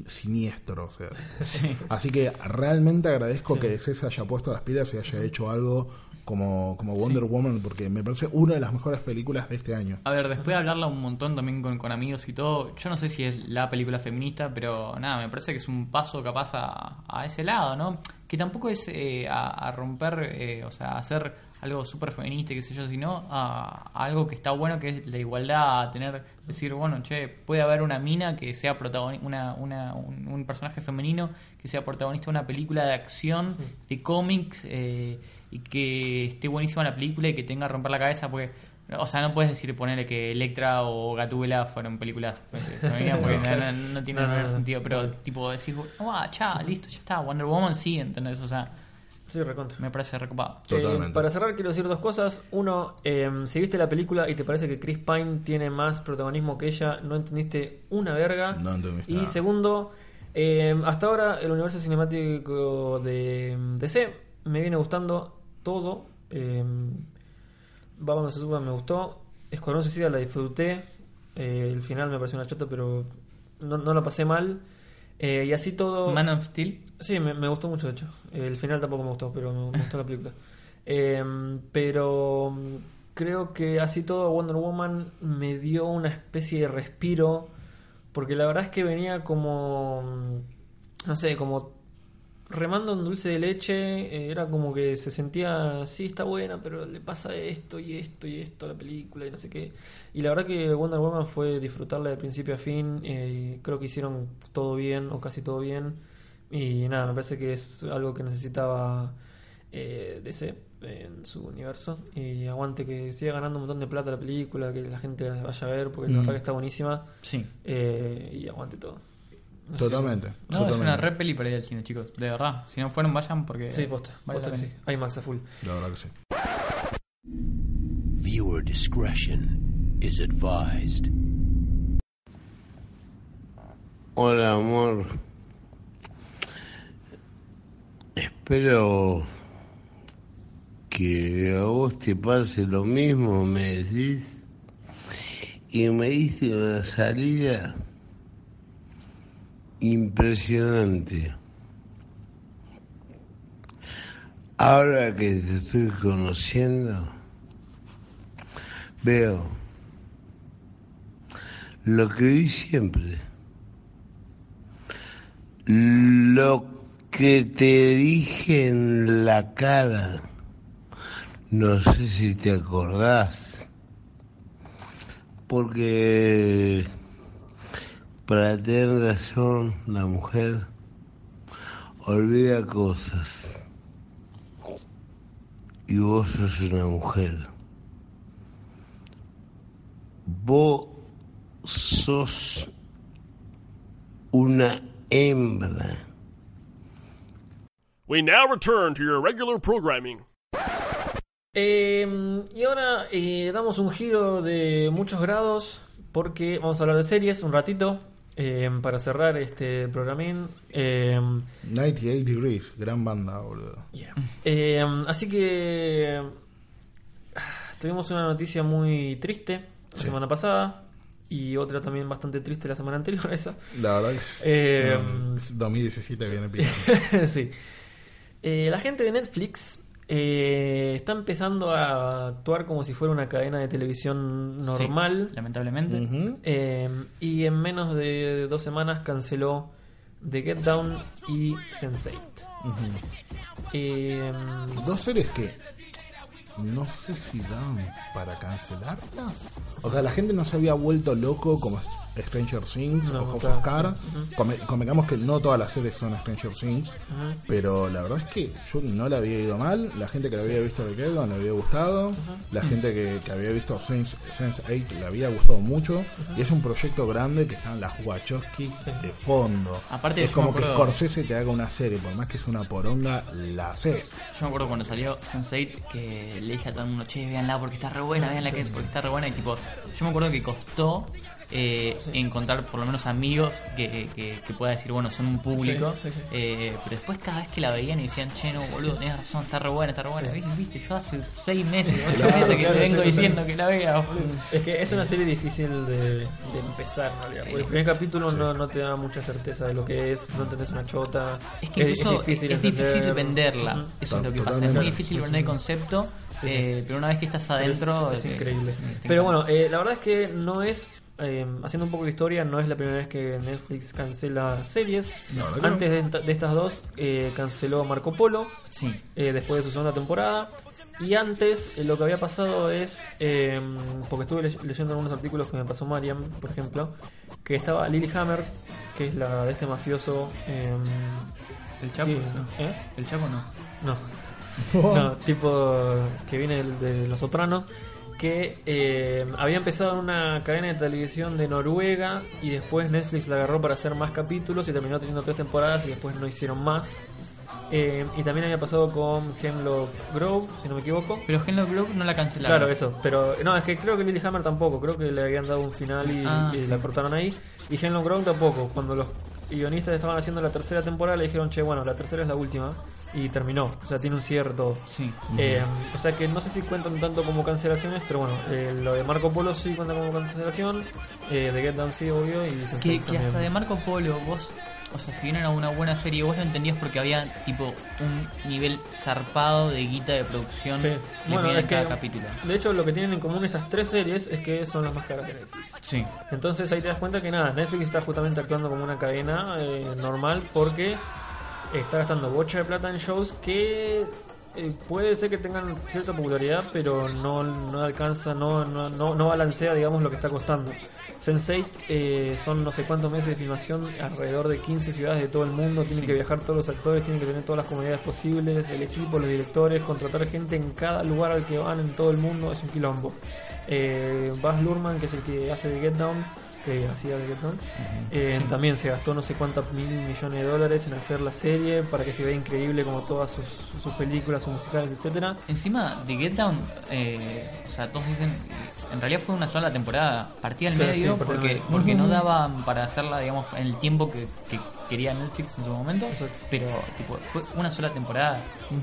siniestro, o sea. Sí. Así que realmente agradezco Sí. que DC se haya puesto las pilas y haya hecho algo como, como Wonder Woman, porque me parece una de las mejores películas de este año. A ver, después de hablarla un montón también con, con amigos y todo, yo no sé si es la película feminista, pero nada, me parece que es un paso capaz a, a ese lado, ¿no? Que tampoco es eh, a, a romper, eh, o sea, a hacer algo súper feminista, qué sé yo, sino a, a algo que está bueno, que es la igualdad, a tener, decir, bueno, che, puede haber una mina que sea protagonista, una, una, un, un personaje femenino que sea protagonista de una película de acción, de cómics, eh, y que esté buenísima la película y que tenga a romper la cabeza, porque o sea, no puedes decir ponerle que Electra o Gatúbela fueron películas fe- femeninas porque no, no- no tiene No, no, ningún no. sentido. Pero, tipo, decís, ah, cha, listo, ya está. Wonder Woman sí, ¿entendés? O sea, Sí, recontra. me parece recopado. Totalmente. Eh, para cerrar, quiero decir dos cosas. Uno, eh, si viste la película y te parece que Chris Pine tiene más protagonismo que ella, no entendiste una verga. No entendiste y nada. segundo, eh, hasta ahora el universo cinemático de mm, DC me viene gustando todo. Vs Superman me gustó. Escuadrón Suicida la disfruté. Eh, el final me pareció una chota, pero no, no la pasé mal. Eh, y así todo. Man of Steel. Sí, me, me gustó mucho, de hecho. El final tampoco me gustó, pero me, gustó la película. Eh, pero mm, creo que así todo Wonder Woman me dio una especie de respiro, porque la verdad es que venía como, mm, no sé, como remando un dulce de leche, eh, era como que se sentía, sí, está buena, pero le pasa esto y esto y esto a la película y no sé qué. Y la verdad que Wonder Woman fue disfrutarla de principio a fin, eh, creo que hicieron todo bien o casi todo bien. Y nada, me parece que es algo que necesitaba eh, DC en su universo. Y aguante que siga ganando un montón de plata la película, que la gente vaya a ver, porque la Mm. verdad que está buenísima. Sí. Eh, y aguante todo. Totalmente. No, es una re peli para ir al cine, chicos. De verdad. Si no fueron, vayan porque. Sí, posta. vale posta la que sí. pena. IMAX a full. La verdad que sí. Viewer discretion is advised. Hola, amor. Espero que a vos te pase lo mismo, me decís. Y me diste una salida impresionante. Ahora que te estoy conociendo, veo lo que vi siempre. Lo que te dije en la cara, no sé si te acordás, porque para tener razón la mujer olvida cosas y vos sos una mujer. Vos sos una hembra. We now return to your regular programming. Eh, y ahora eh, damos un giro de muchos grados porque vamos a hablar de series un ratito eh, para cerrar este programín. Eh, 98 Degrees, gran banda, boludo. yeah. Eh, así que ah, tuvimos una noticia muy triste la Sí. semana pasada y otra también bastante triste la semana anterior a esa. La verdad que Eh, no, 2017 viene bien. sí. Eh, la gente de Netflix eh, está empezando a actuar como si fuera una cadena de televisión normal. Sí, lamentablemente. Eh, y en menos de dos semanas canceló The Get Down y Sense8. Eh, Dos series que no sé si dan para cancelarlas. O sea, la gente no se había vuelto loco como Stranger Things No, o claro. Come- Convengamos que no todas las series son Stranger Things. Pero la verdad es que yo no la había ido mal. La gente que la había visto de Keldon le había gustado. La gente que, que había visto Sense, Sense 8 le había gustado mucho. Y es un proyecto grande que están las Wachowski de fondo. Aparte, es como que Scorsese te haga una serie, por más que es una poronga, la haces. Yo me acuerdo cuando salió Sense8 que le dije a todo el mundo, che, véanla porque está re buena, véanla que porque está re buena. Y tipo, yo me acuerdo que costó eh, encontrar por lo menos amigos que, que, que pueda decir, bueno, son un público. Sí, sí, sí. Eh, pero después cada vez que la veían y decían, che, no, boludo, tenés razón, está re buena, está re buena. ¿Viste? ¿Viste? Yo hace seis meses, ocho Claro, meses que claro, te vengo sí, diciendo que la vea, boludo. es que es una serie difícil de, de empezar, en realidad. Porque el primer capítulo no, no te da mucha certeza de lo que es, no entendés una chota. Es que incluso es difícil, entender. venderla. Eso es lo que pasa. Es muy difícil vender el concepto, eh, pero una vez que estás adentro. es, es eh, increíble. te Pero bueno, eh, la verdad es que no es, eh, haciendo un poco de historia, no es la primera vez que Netflix cancela series. Antes de, de estas dos, eh, canceló Marco Polo, Sí. eh, después de su segunda temporada. Y antes eh, lo que había pasado es, eh, porque estuve ley- leyendo algunos artículos que me pasó Mariam, por ejemplo, que estaba Lily Hammer, que es la de este mafioso. eh, ¿El Chapo? no. ¿eh? ¿El Chapo no? No. No, tipo que viene de, Los Sopranos, que eh, había empezado una cadena de televisión de Noruega y después Netflix la agarró para hacer más capítulos y terminó teniendo tres temporadas y después no hicieron más. Eh, y también había pasado con Hemlock Grove, si no me equivoco. Pero Hemlock Grove no la cancelaron. Claro, eso. Pero no, es que creo que Lilyhammer tampoco. Creo que le habían dado un final y, Ah, y sí. la cortaron ahí. Y Hemlock Grove tampoco. Cuando los guionistas estaban haciendo la tercera temporada, le dijeron, che, bueno, la tercera es la última. Y terminó. O sea, tiene un cierre todo. Sí. Eh, o sea que no sé si cuentan tanto como cancelaciones, pero bueno, eh, lo de Marco Polo sí cuenta como cancelación. Eh, de Get Down sí, obvio. Y Sense8 Que, que hasta de Marco Polo, vos, o sea, si bien era una buena serie, vos lo entendías porque había tipo un nivel zarpado de guita de producción Sí. Bueno, es en cada que, capítulo. de hecho, lo que tienen en común estas tres series es que son las más caras de Netflix. Sí. Entonces ahí te das cuenta que nada, Netflix está justamente actuando como una cadena eh, normal porque está gastando bocha de plata en shows que eh, puede ser que tengan cierta popularidad, pero no, no alcanza, no, no, no, no balancea, digamos, lo que está costando. Sense8 eh, son no sé cuántos meses de filmación alrededor de 15 ciudades de todo el mundo, tienen Sí. que viajar todos los actores, tienen que tener todas las comodidades posibles, el equipo, los directores, contratar gente en cada lugar al que van en todo el mundo, es un quilombo. Eh, Baz Luhrmann, que es el que hace de Get Down, que hacía de Get Down. Eh, También se gastó no sé cuántos mil millones de dólares en hacer la serie para que se vea increíble como todas sus, sus películas, sus musicales, etcétera. Encima de Get Down, eh, o sea, todos dicen, en realidad fue una sola temporada, partía al Claro, medio porque, medio. porque no daban para hacerla, digamos, en el tiempo que, que quería Netflix en su momento, Exacto. pero tipo, fue una sola temporada. Eh,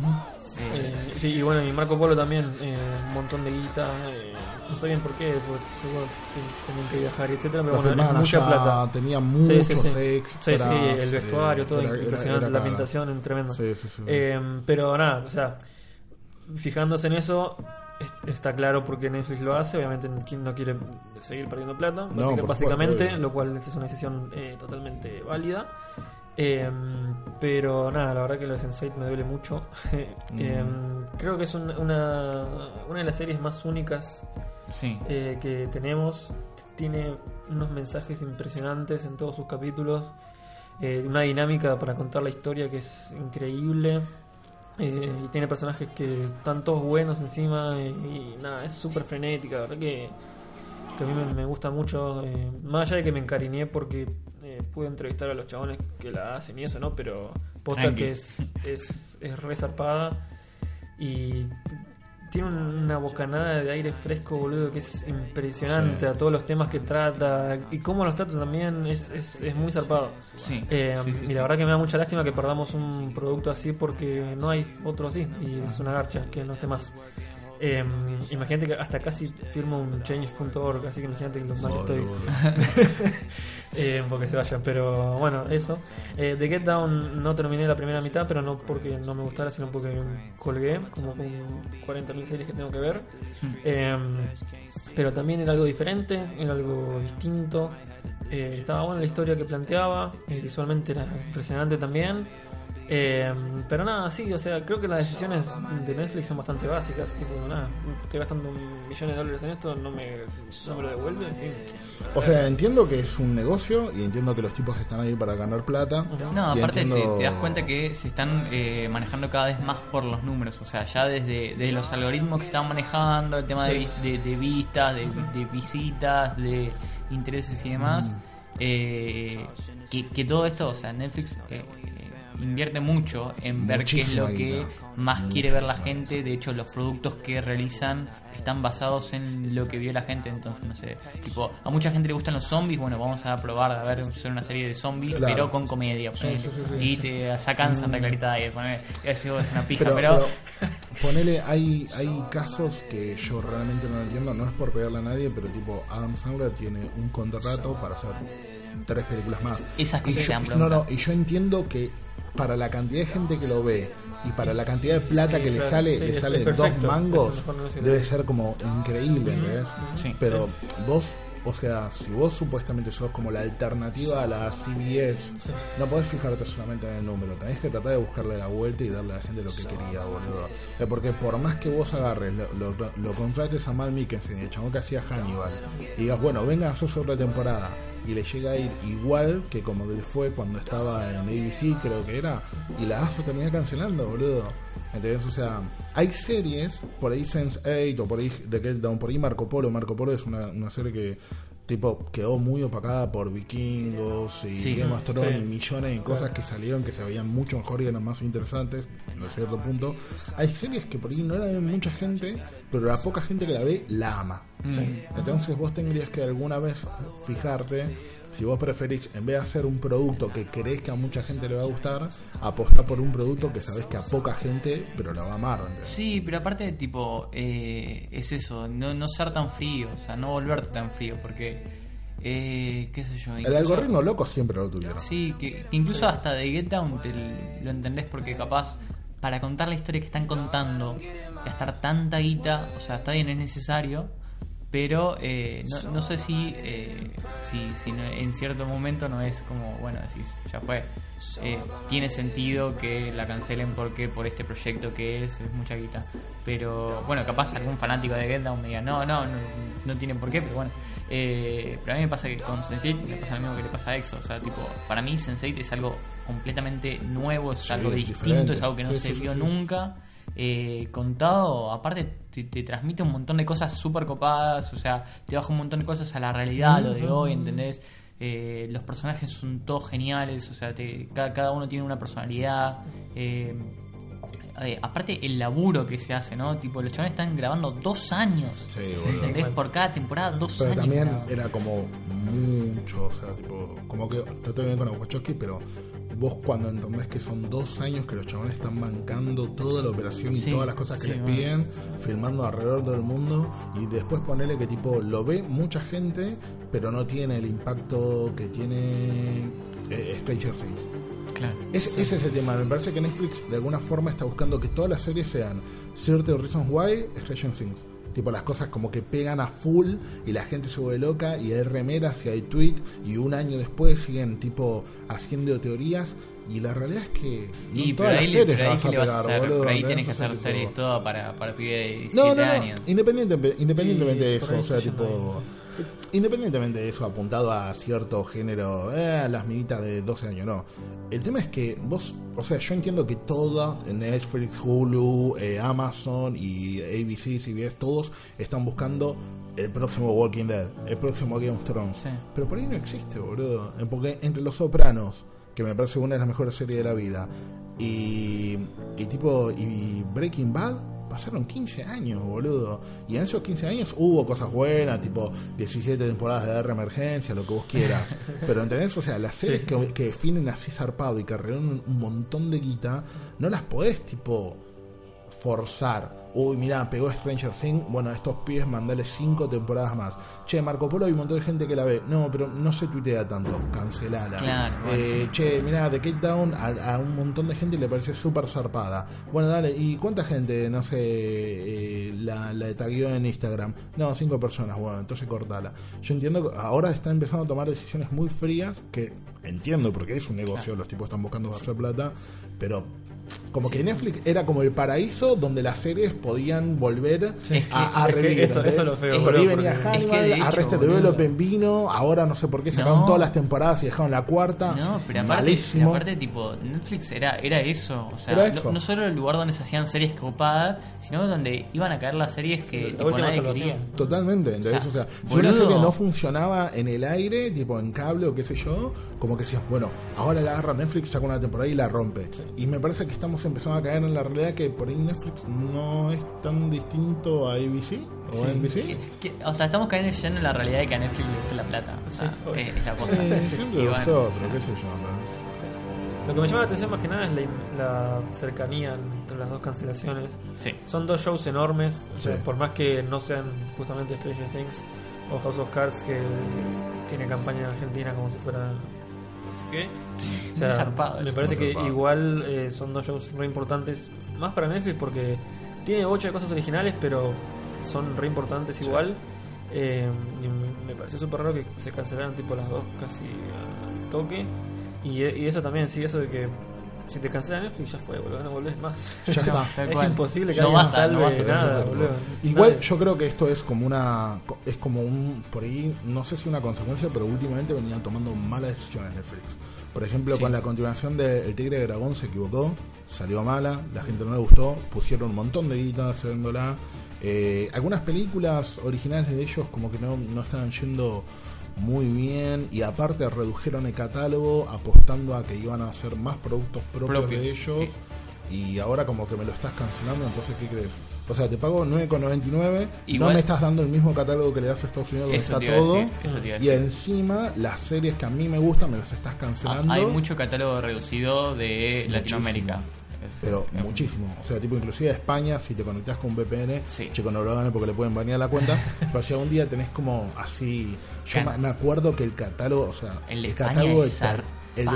Eh, sí, y bueno, y Marco Polo también, eh, un montón de guita, eh, no sé bien por qué, porque tenían que viajar, etcétera, pero La bueno, es mucha plata. tenía Sí, muchos sí, sí. extras. Sí, sí, el vestuario, eh, todo era- era- impresionante, era la pintación. Sí, sí, sí. Eh, pero nada, o sea, fijándose en eso, es- está claro por qué Netflix lo hace. Obviamente, ¿quién no quiere seguir perdiendo plata? No, básicamente, obvio. lo cual es una decisión eh, totalmente válida. Eh, pero nada, la verdad que lo de Sense8 me duele mucho. Eh, creo que es un- una, una de las series más únicas sí. eh, que tenemos. Tiene unos mensajes impresionantes en todos sus capítulos. eh, una dinámica para contar la historia que es increíble. eh, y tiene personajes que están todos buenos encima. Y, y nada, es súper frenética. La verdad que, que a mí me, me gusta mucho. eh, más allá de que me encariñé porque eh, pude entrevistar a los chabones que la hacen y eso, ¿no? Pero posta que es, es, es re zarpada. Y tiene un- una bocanada de aire fresco, boludo, que es impresionante Sí. a todos los temas que trata y cómo los trata también es, es, es muy zarpado. Sí. Eh, Sí, sí, y la verdad que me da mucha lástima que perdamos un producto así porque no hay otro así y es una garcha que no esté más. Eh, imagínate que hasta casi firmo un change.org, así que imagínate lo mal que estoy. Eh, porque se vayan, pero bueno, eso. Eh, The Get Down no terminé la primera mitad, pero no porque no me gustara, sino porque colgué, como con 40.000 series que tengo que ver. Eh, pero también era algo diferente, era algo distinto. Eh, estaba buena la historia que planteaba, eh, visualmente era impresionante también. Eh, pero nada, sí, o sea, creo que las decisiones de Netflix son bastante básicas. Tipo, nada, estoy gastando un millón de dólares en esto, no me, no me lo devuelve. en fin. O sea, entiendo que es un negocio y entiendo que los tipos están ahí para ganar plata. No, Y aparte te, entiendo- te das cuenta que se están eh, manejando cada vez más por los números, o sea, ya desde, desde los algoritmos que están manejando, el tema de, Sí. vi- de, de vistas, de, de visitas, de intereses y demás, eh, que, que todo esto, o sea, Netflix eh, invierte mucho en ver qué es lo que guita. más quiere ver la gente, de hecho los productos que realizan están basados en lo que vio la gente, entonces no sé, tipo, a mucha gente le gustan los zombies, bueno, vamos a probar a ver hacer una serie de zombies, Claro. pero con comedia, ponele. sí, sí, sí. y te sacan Santa Clarita Diet, ponele, eso es una pija, Pero, pero, pero ponele, hay, hay casos que yo realmente no entiendo, no es por pegarle a nadie, pero tipo Adam Sandler tiene un contrato para hacer tres películas más. Esas cosas y te yo, dan no, no, y yo entiendo que para la cantidad de gente que lo ve y para la cantidad de plata Sí, que le claro, sale, sí, le sale dos mangos, debe ser como increíble. Sí. Pero vos, o sea, si vos supuestamente sos como la alternativa a la CBS, Sí. no podés fijarte solamente en el número, tenés que tratar de buscarle la vuelta y darle a la gente lo que quería, boludo. Eh, Porque por más que vos agarres, lo, lo, lo contrates a Mal Mikkelsen, el chabón que hacía Hannibal, y digas, bueno, venga hacer otra temporada, y le llega a ir igual que como le fue cuando estaba en ABC, creo que era, y la AFA termina cancelando, boludo. ¿Entendés? O sea, hay series, por ahí Sense8 o por ahí The Get Down, por ahí Marco Polo. Marco Polo es una, una serie que tipo quedó muy opacada por vikingos y Sí. Game of Thrones Sí. y millones de cosas que salieron que se veían mucho mejor y eran más interesantes a cierto punto. Hay series que por ahí no la ven mucha gente, pero la poca gente que la ve la ama. Entonces vos tendrías que alguna vez fijarte si vos preferís, en vez de hacer un producto que crees que a mucha gente le va a gustar, apostar por un producto que sabes que a poca gente, pero la va a amar. Sí, pero aparte, tipo, eh, es eso, no, no ser tan frío, o sea, no volverte tan frío, porque, eh, qué sé yo. El algoritmo loco siempre lo tuvieron. Sí, que, que incluso hasta de Get Down te lo entendés porque capaz para contar la historia que están contando, gastar tanta guita, o sea, está bien, es necesario, pero eh, no, no sé si, eh, si, si no- en cierto momento no es como, bueno, decís, ya fue, eh, tiene sentido que la cancelen porque por este proyecto que es, es mucha guita. Pero bueno, capaz algún fanático de Get Down me diga, no, no, no, no tiene por qué, pero bueno. Eh, pero a mí me pasa que con Sense8 me pasa lo mismo que le pasa a EXO. O sea, tipo, para mí Sense8 es algo completamente nuevo, es Sí, algo distinto, diferente. es algo que no Sí, se sí, vio nunca. Eh, contado, aparte te, te transmite un montón de cosas súper copadas, o sea, te baja un montón de cosas a la realidad, a lo de hoy, ¿entendés? Eh, los personajes son todos geniales, o sea, te- cada, cada uno tiene una personalidad. eh, aparte, el laburo que se hace, ¿no? Tipo, los chavales están grabando dos años. Sí. ¿Entendés? Por cada temporada, dos Pero años. también grabados. era como mucho, o sea, tipo, como que bien con Wachowski, pero vos cuando entendés que son dos años que los chavales están bancando toda la operación Sí, y todas las cosas que sí, les bueno. piden, filmando alrededor del mundo, y después ponerle que tipo lo ve mucha gente, pero no tiene el impacto que tiene eh, Stranger Things. Claro. Es- Ese es el tema. Me parece que Netflix de alguna forma está buscando que todas las series sean Certain Reasons Why, Stranger Things. Tipo las cosas como que pegan a full y la gente se vuelve loca y hay remeras y hay tweet y un año después siguen tipo haciendo teorías y la realidad es que no Y todas las le- series pero ahí las ¿qué vas a pegar, hacer? boludo. Por ahí tienes que hacer series todo para, para pibe de 17 no, no, no. años. Independiente, independientemente de eso, o sea, tipo. Independientemente de eso, apuntado a cierto género, eh, a las minitas de 12 años, no. El tema es que vos, o sea, yo entiendo que toda, Netflix, Hulu, eh, Amazon y ABC, CBS, todos están buscando el próximo Walking Dead, el próximo Game of Thrones. Sí. Pero por ahí no existe, boludo. Porque entre Los Sopranos, que me parece una de las mejores series de la vida, y, y tipo, y Breaking Bad, pasaron 15 años, boludo. Y en esos 15 años hubo cosas buenas, tipo 17 temporadas de R emergencia, lo que vos quieras. Pero entendés, o sea, las series sí. que, que definen así zarpado y que arreglan un montón de guita, no las podés, tipo, forzar. Uy, mirá, pegó Stranger Things. Bueno, a estos pibes mandale cinco temporadas más. Che, Marco Polo hay un montón de gente que la ve. No, pero no se tuitea tanto. Cancelala. Claro, bueno. Eh, che, mirá, The Kate Down a, a un montón de gente le parece súper zarpada. Bueno, dale, ¿y cuánta gente, no sé, eh, la, la tagueó en Instagram? No, cinco personas. Bueno, entonces cortala. Yo entiendo que ahora están empezando a tomar decisiones muy frías que entiendo porque es un negocio, los tipos están buscando hacer plata, pero como que Netflix era como el paraíso donde las series podían volver Sí. a, a Es que revivir. eso- eso es lo feo, Por ahí venía Hannibal, Es que Arrested boludo. Development vino, ahora no sé por qué sacaron No. todas las temporadas y dejaron la cuarta. No, pero aparte, pero aparte, tipo, Netflix era, era eso. O sea, Era no- eso. No, solo el lugar donde se hacían series copadas, sino donde iban a caer las series que la tipo, nadie quería. Totalmente, ¿entendés? O O sea, sea, si una serie no funcionaba en el aire, tipo en cable o qué sé yo, como que decías, bueno, ahora la agarra Netflix, saca una temporada y la rompe. Y me parece que estamos empezando a caer en la realidad que por ahí Netflix no es tan distinto a ABC o a NBC. Que- que- o sea, estamos cayendo ya en la realidad de que a Netflix le gusta la plata. O sea, Sí, es, es la cosa. Eh, siempre bueno, pero qué sé yo. Lo que me llama la atención más que nada es la, la cercanía entre las dos cancelaciones. Sí. Son dos shows enormes, o sea, Sí. por más que no sean justamente Stranger Things o House of Cards, que tiene campaña en Argentina como si fuera. O sea, Muy zarpado me parece que zarpado. igual eh, son dos shows re importantes, más para Netflix porque tiene de cosas originales, pero son re importantes igual. Eh, y me- me pareció súper raro que se cancelaran tipo las dos casi al toque. Y, y eso también, sí, eso de que si te cancela Netflix ya fue, boludo, no volvés más. Ya está. Es cual. imposible que No alguien a- no salve vas a- nada, boludo. Igual Nadie. yo creo que esto es como una es como un por ahí no sé si una consecuencia pero últimamente venían tomando malas decisiones Netflix por ejemplo Sí. con la continuación de El Tigre de Dragón se equivocó salió mala la gente no le gustó pusieron un montón de guita haciéndola Eh, algunas películas originales de ellos como que no, no estaban yendo muy bien y aparte redujeron el catálogo apostando a que iban a hacer más productos propios, Propios, de ellos y ahora como que me lo estás cancelando, entonces ¿qué crees? O sea, te pago 9,99, no me estás dando el mismo catálogo que le das a Estados Unidos donde está todo. decir, Y encima, las series que a mí me gustan me las estás cancelando. Ah, Hay mucho catálogo reducido de Latinoamérica. Pero Es- muchísimo. O sea, tipo, inclusive a España, si te conectas con un VPN, Sí. che, no lo hagan porque le pueden banear la cuenta. pero si algún día tenés como así. Yo me acuerdo que el catálogo, o sea, El catálogo de, el de,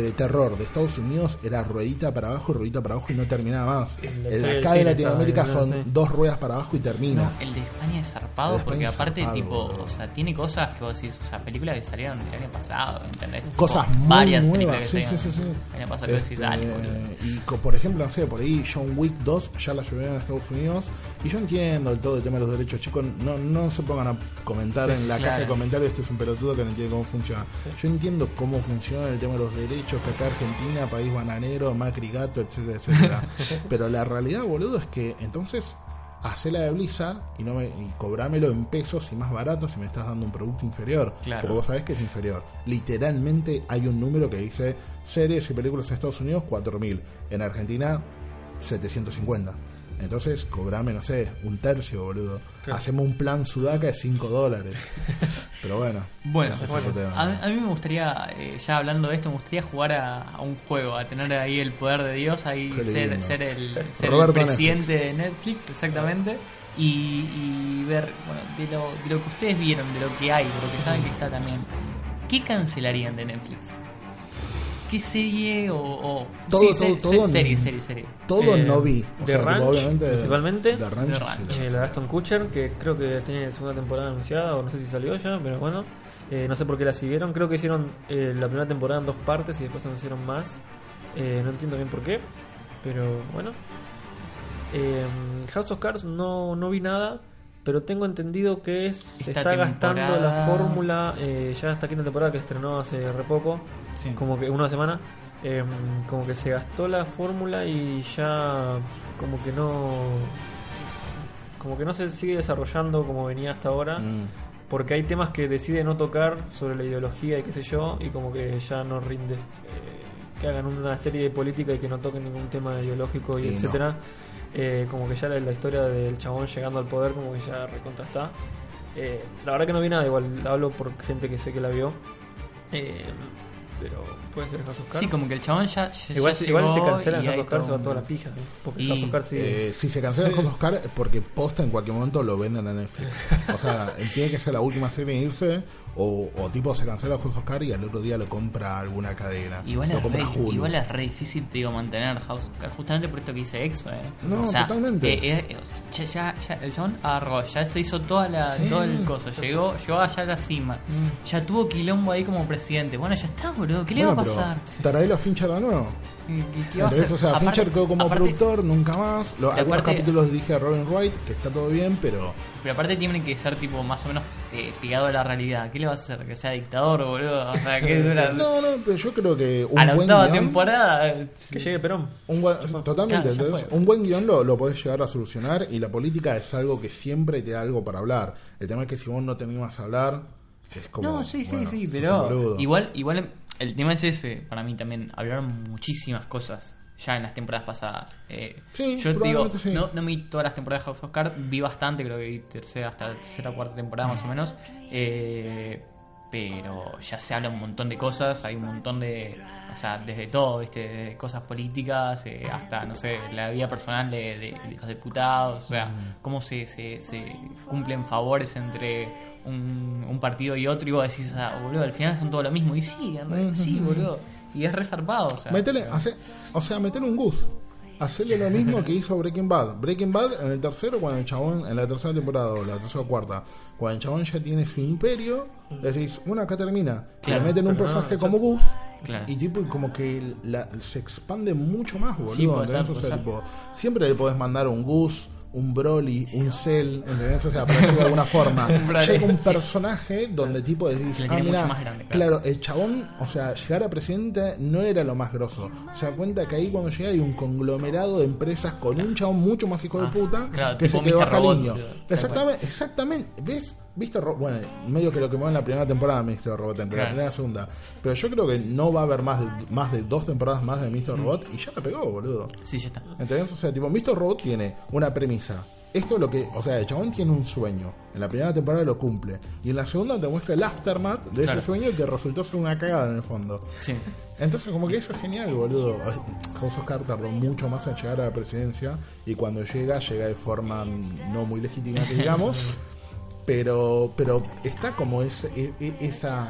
de terror de Estados Unidos era ruedita para abajo y ruedita para abajo y no terminaba más. El de del acá de Latinoamérica son sí. dos ruedas para abajo y termina. No, el de España es zarpado España porque es aparte zarpado, tipo, o sea, tiene cosas que vos decís, o sea, películas que salieron el año pasado, ¿entendés? Tipo, Cosas muy varias películas nuevas. que Sí, sí, salieron sí, sí. el año pasado que decís, Este, dale, boludo. y por ejemplo, no sé, por ahí John Wick 2 ya la llevaron a Estados Unidos. Y yo entiendo el todo el tema de los derechos, chicos. No, no se pongan a comentar Sí, en la caja claro. de comentarios. Este es un pelotudo que no entiende cómo funciona. Yo entiendo cómo funciona el tema de los derechos, que acá Argentina, país bananero, Macri gato, etcétera, etcétera. Pero la realidad, boludo, es que entonces hacela de Blizzard y no me, y cobrámelo en pesos y más barato si me estás dando un producto inferior. Claro. Porque vos sabés que es inferior. Literalmente hay un número que dice series y películas en Estados Unidos 4.000. En Argentina 750. Entonces, cobrame, no sé, un tercio, boludo. Claro. Hacemos un plan sudaca de 5 dólares. Pero bueno. Bueno, bueno, a, a mí me gustaría, eh, ya hablando de esto, me gustaría jugar a, a un juego, a tener ahí el poder de Dios, ahí ser, el, ser el presidente de Netflix, exactamente, y, y ver, bueno, de lo, de lo que ustedes vieron, de lo que hay, de lo que saben que está también, ¿qué cancelarían de Netflix? ¿Qué serie o...? o Todo, sí, todo, se- todo se- serie, no- serie, serie. Todo Eh, no vi. O The sea, Ranch, obviamente, principalmente. The Ranch, The Eh, sí. la de Aston Kutcher, que creo que tiene segunda temporada anunciada, o no sé si salió ya, pero bueno. Eh, no sé por qué la siguieron. Creo que hicieron eh, la primera temporada en dos partes y después anunciaron más. Eh, no entiendo bien por qué, pero bueno. Eh, House of Cards no, no vi nada, pero tengo entendido que se Esta está gastando la fórmula eh, ya esta quinta temporada que estrenó hace re poco, Sí. como que una semana. eh, como que se gastó la fórmula y ya como que no como que no se sigue desarrollando como venía hasta ahora Mm. porque hay temas que decide no tocar sobre la ideología y qué sé yo y como que ya no rinde Eh, que hagan una serie de política y que no toquen ningún tema ideológico y, Y no. Eh, como que ya la, la historia del chabón llegando al poder como que ya recontra está Eh, la verdad que no vi nada igual hablo por gente que sé que la vio. Eh, pero puede ser House of Cards Sí, como que el chabón ya, ya- igual, ya igual cancelan y House of Cards se va toda la pija porque Y- House of Cards sí Eh, es- si se cancelan sí. House of Cards es porque posta en cualquier momento lo venden a Netflix. O sea, tiene que ser la última serie en irse o, o tipo se cancela House of Cards y al otro día lo compra alguna cadena. Igual lo es, compra re, Hulu. igual es re difícil te digo, mantener House of Cards, justamente por esto que dice Exo, eh. No, o sea, totalmente. eh, eh, ya, ya, ya- el chabón agarró, ya se hizo toda la, todo el coso, llegó, llegó allá a la cima, ya tuvo quilombo ahí como presidente. Bueno, ya está, boludo, ¿qué le va a pasar? ¿Traerlo a Fincher de nuevo? ¿Qué, qué- va a hacer? O sea, Aparte- Fincher quedó como aparte- productor, nunca más. Lo- algunos aparte- capítulos dije a Robin Wright, que está todo bien, pero Pero aparte tiene que ser tipo más o menos eh, pegado a la realidad. ¿Qué le vas a hacer? ¿Que sea dictador, boludo? O sea, que dura... No, no, pero yo creo que un a la buen octava guión- temporada... eh, que llegue Perón Un buen- totalmente, Claro, entonces, un buen guion lo, lo podés llegar a solucionar y la política es algo que siempre te da algo para hablar. El tema es que si vos no te animas a hablar, es como. no, sí, sí, bueno, sí, pero igual, igual el tema es ese, para mí también. Hablaron muchísimas cosas ya en las temporadas pasadas. Eh, Sí, yo digo, sí. no, no vi todas las temporadas de House of Cards, vi bastante, creo que vi tercera hasta tercera o cuarta temporada más o menos. Eh, pero ya se habla un montón de cosas, hay un montón de, o sea, desde todo, ¿viste? Desde cosas políticas eh, hasta, no sé, la vida personal de, de- de los diputados, o sea, cómo se, se, se cumplen favores entre un, un partido y otro y vos decís, ah, boludo, al final son todo lo mismo. Y sí, en realidad, sí, boludo. Y es resarpado, o sea. Metele, hace- o sea, metele un Gus. Hacerle lo mismo que hizo Breaking Bad. Breaking Bad en el tercero, cuando el chabón, en la tercera temporada o la tercera o cuarta, cuando el chabón ya tiene su imperio, decís, bueno, acá termina. Claro, le meten un no, personaje como Gus. Claro. Y tipo, como que la- se expande mucho más, boludo. Sí, puede ser, ¿entendés? O puede sea, ser. tipo, siempre le podés mandar un Gus, un Broly, un Cell, ¿entendés? O sea, por decirlo de alguna forma. Llega un personaje donde tipo decís, ah, grande, claro. claro, el chabón, o sea, llegar a presidente no era lo más grosso. Se da cuenta que ahí cuando llega hay un conglomerado de empresas con un chabón mucho más hijo de Ah, puta claro, que se Robot, niño. boludo. Exactamente, exactamente. ¿Ves? Bueno, medio que lo que en la primera temporada de Mr. Robot, entre la Claro. primera y la segunda. Pero yo creo que no va a haber más de, más de dos temporadas más de Mm. Mr. Robot y ya la pegó, boludo. Sí, ya está. ¿Entendés? O sea, tipo, Mr. Robot tiene una premisa. Esto es lo que, o sea, el chabón tiene un sueño. En la primera temporada lo cumple. Y en la segunda te muestra el aftermath de Claro. ese sueño que resultó ser una cagada en el fondo. Sí. Entonces, como que eso es genial, boludo. House of Cards tardó mucho más en llegar a la presidencia. Y cuando llega, llega de forma no muy legítima, que digamos. pero, pero está como ese, e- e- esa.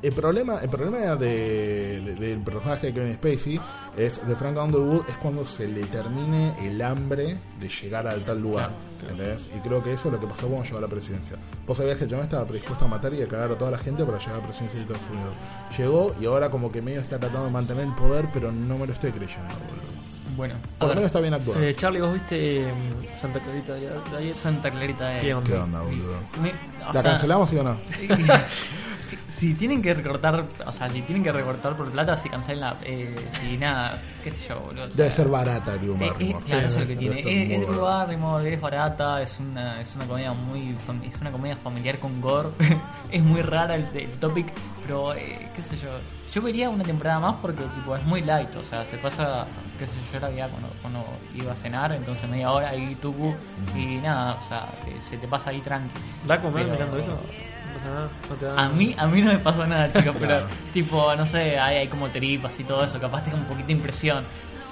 El problema, el problema de, de- del personaje de Kevin Spacey es de Frank Underwood es cuando se le termine el hambre de llegar al tal lugar. Y creo que eso es lo que pasó cuando llegó a la presidencia. Vos sabías que John estaba predispuesto a matar y a cagar a toda la gente para llegar a la presidencia de Estados Unidos. Llegó y ahora como que medio está tratando de mantener el poder, pero no me lo estoy creyendo, boludo. Bueno, a Por lo menos está bien actuado. Eh, Charlie, ¿vos viste eh, Santa Clarita de, ayer? Santa Clarita de... ¿Qué onda? ¿Qué onda, boludo? Me- o ¿La sea, cancelamos sí o no? Si, si tienen que recortar, o sea, si tienen que recortar por plata, si cancelan la. Eh, si nada, qué sé yo, boludo. o sea, Debe ser barata Drew Eh, eh, Barrymore. claro, eso es lo que debe tiene. estar Es, muy es Drew barata. Barrymore, es barata, es una, es una comedia muy fam- es una comedia familiar con gore. es muy rara el, el topic, pero eh, qué sé yo. Yo vería una temporada más porque tipo es muy light, o sea, se pasa, qué sé yo, la veía cuando, cuando iba a cenar, entonces media hora ahí tucu y nada, o sea, eh, se te pasa ahí tranqui. ¿La comer Pero- mirando eso? No pasa nada. No te da- A mí, a mí no me pasó nada, chicos, pero tipo, no sé, hay, hay como tripas y todo eso, capaz te da un poquito de impresión.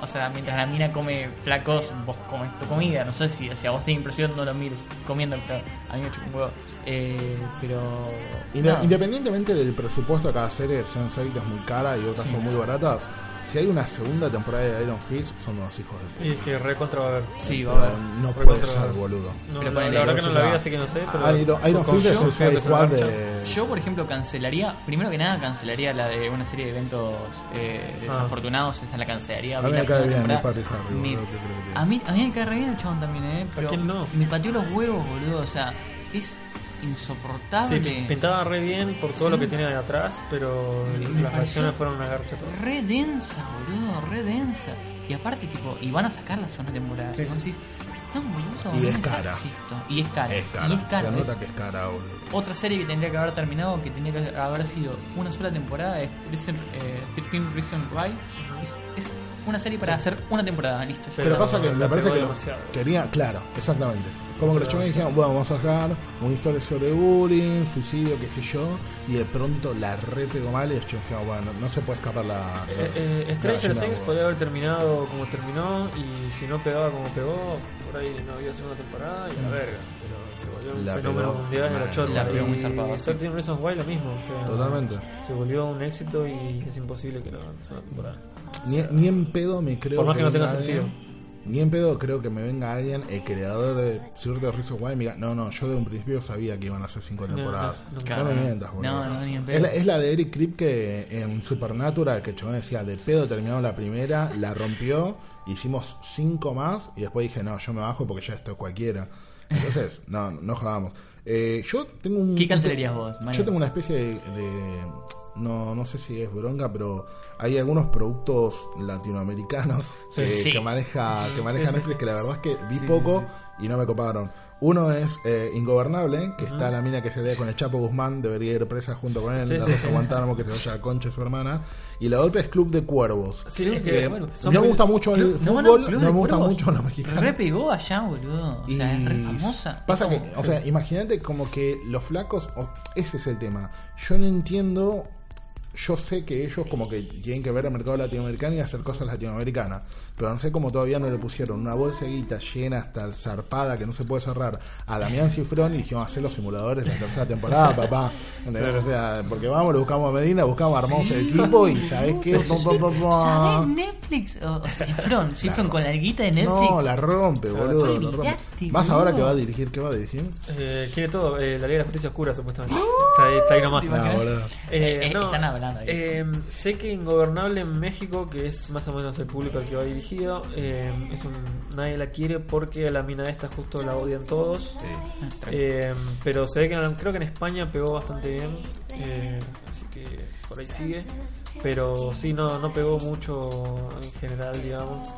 O sea, mientras la mina come flacos, vos comes tu comida. No sé si, si a vos te da impresión, no lo mires comiendo, pero a mí me chupa un huevo. Eh, pero. Inde- nada. Independientemente del presupuesto de cada serie, Sense8 es muy cara y otras son muy baratas. Si hay una segunda temporada de Iron Fist, son unos hijos de puta. Y es que recontra va a ver. Sí, va a haber. no Recontra puede ser, boludo. No, Pero la, ponele, la verdad que no la vi, así que no sé. Pero Iron, Iron Fist es Suicide Squad de... Yo, por ejemplo, cancelaría, primero que nada, cancelaría la de una serie de eventos eh, Ah. desafortunados, esa la cancelaría. A mí me cae bien, Parry Harry, Me- boludo, ¿qué crees que- a, mí, a mí me cae re bien el chabón también, ¿eh? Pero quién no? me pateó los huevos, boludo, o sea, es Sí, insoportable. pintaba re bien por todo Sí. lo que tiene de atrás, pero Me- me las reacciones fueron una garcha todo. re densa, boludo, re densa. Y aparte, tipo, y van a sacar la segunda temporada. Sí, sí. no, boludo, Y es cara. Y es cara. Es cara, Y es cara. se nota que es cara, boludo. Otra serie que tendría que haber terminado, que tendría que haber sido una sola temporada, es Prison, eh, 13 Reasons Why. Es, es una serie para hacer una temporada, listo. ya. Pero, pasa que me parece que lo demasiado. quería, claro, exactamente. Como que los chavales dijeron, bueno, vamos a sacar una historia sobre bullying, suicidio, qué sé yo, y de pronto la re pegó mal y los chavales dijeron, bueno, no se puede escapar la... Eh, eh, Stranger Things podría haber terminado como terminó y si no pegaba como pegó, por ahí no había segunda temporada y la verga. Pero se volvió un La fenómeno pegó mundial de mal, la chota. la pegó muy zarpado, sí. 13 Reasons Why lo mismo. o sea, Totalmente. Se volvió un éxito y es imposible que lo hagan segunda temporada. Ni, ni en pedo me creo Por más que no tenga sentido. Ni en pedo creo que me venga alguien, el creador de Cierto Rizzo Guay, y me diga, no, no, yo de un principio sabía que iban a ser cinco temporadas. no, No, claro. me mientas, boludo. No, no, ni en pedo. Es la, es la de Eric Kripke en Supernatural, que chabón decía, de pedo terminó la primera, la rompió, hicimos cinco más, y después dije, no, yo me bajo porque ya esto es cualquiera. Entonces, no, no jodamos. Eh, yo tengo un... ¿Qué cancelarías vos, Mario? Yo tengo una especie de, de- no, no sé si es bronca, pero hay algunos productos latinoamericanos Sí. que, Sí. que maneja, que maneja Sí, Netflix que la verdad es que vi poco y no me coparon. Uno es eh, Ingobernable, que está la mina que se lee con el Chapo Guzmán, debería ir presa junto con él, Rosa sí. Guantánamo, que se vaya a Concha, su hermana. Y la otra es Club de Cuervos. Es que no me gusta mucho el Club- no, no, fútbol, no, me gusta Cuervos. mucho los mexicanos. Re pegó allá, boludo. O sea, es re famosa. Pasa que, o sea, imagínate como que los flacos, ese es el tema. Yo no entiendo, yo sé que ellos como que tienen que ver el mercado latinoamericano y hacer cosas latinoamericanas, pero no sé cómo todavía no le pusieron una bolsa de guita llena hasta zarpada que no se puede cerrar a Damián Cifrón y dijeron hacer los simuladores de la tercera temporada, papá. O sea, porque vamos, lo buscamos a Medina, buscamos, armamos el equipo y sabes qué. ¿Sabes Netflix? O, o Cifrón, Cifrón con la alguita de Netflix. No, la rompe, boludo. la rompe. Más ahora que va a dirigir, ¿qué va a dirigir? Eh, quiere todo, eh, la Liga de la Justicia Oscura supuestamente. Está ahí, está ahí nomás. No, boludo. Eh, Eh, no, están hablando ahí. eh, sé que Ingobernable en México, que es más o menos el público al que va eh, es un, nadie la quiere porque a la mina esta justo la odian todos. Eh, pero se ve que en- creo que en España pegó bastante bien, eh, así que por ahí sigue. Pero sí, no, no pegó mucho en general, digamos.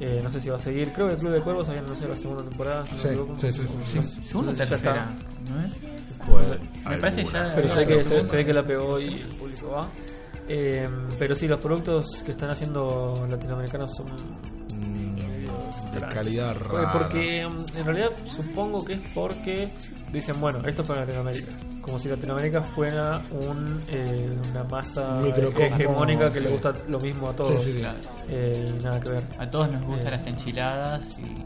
Eh, no sé si va a seguir. Creo que el Club de Cuervos había anunciado la segunda temporada. si Sí, sí, sí, Segunda o tercera, ¿no es? Me parece ya- Pero se ve, que, se, se ve que la pegó y el público va. Eh, pero sí, los productos que están haciendo latinoamericanos son Mm, de calidad Porque- rara. Porque mm, en realidad supongo que es porque dicen, bueno, esto es para Latinoamérica. Como si Latinoamérica fuera un, eh, una masa hegemónica que le sí. gusta lo mismo a todos. Sí, sí, sí. Eh, nada que ver. A todos nos gustan Eh. las enchiladas y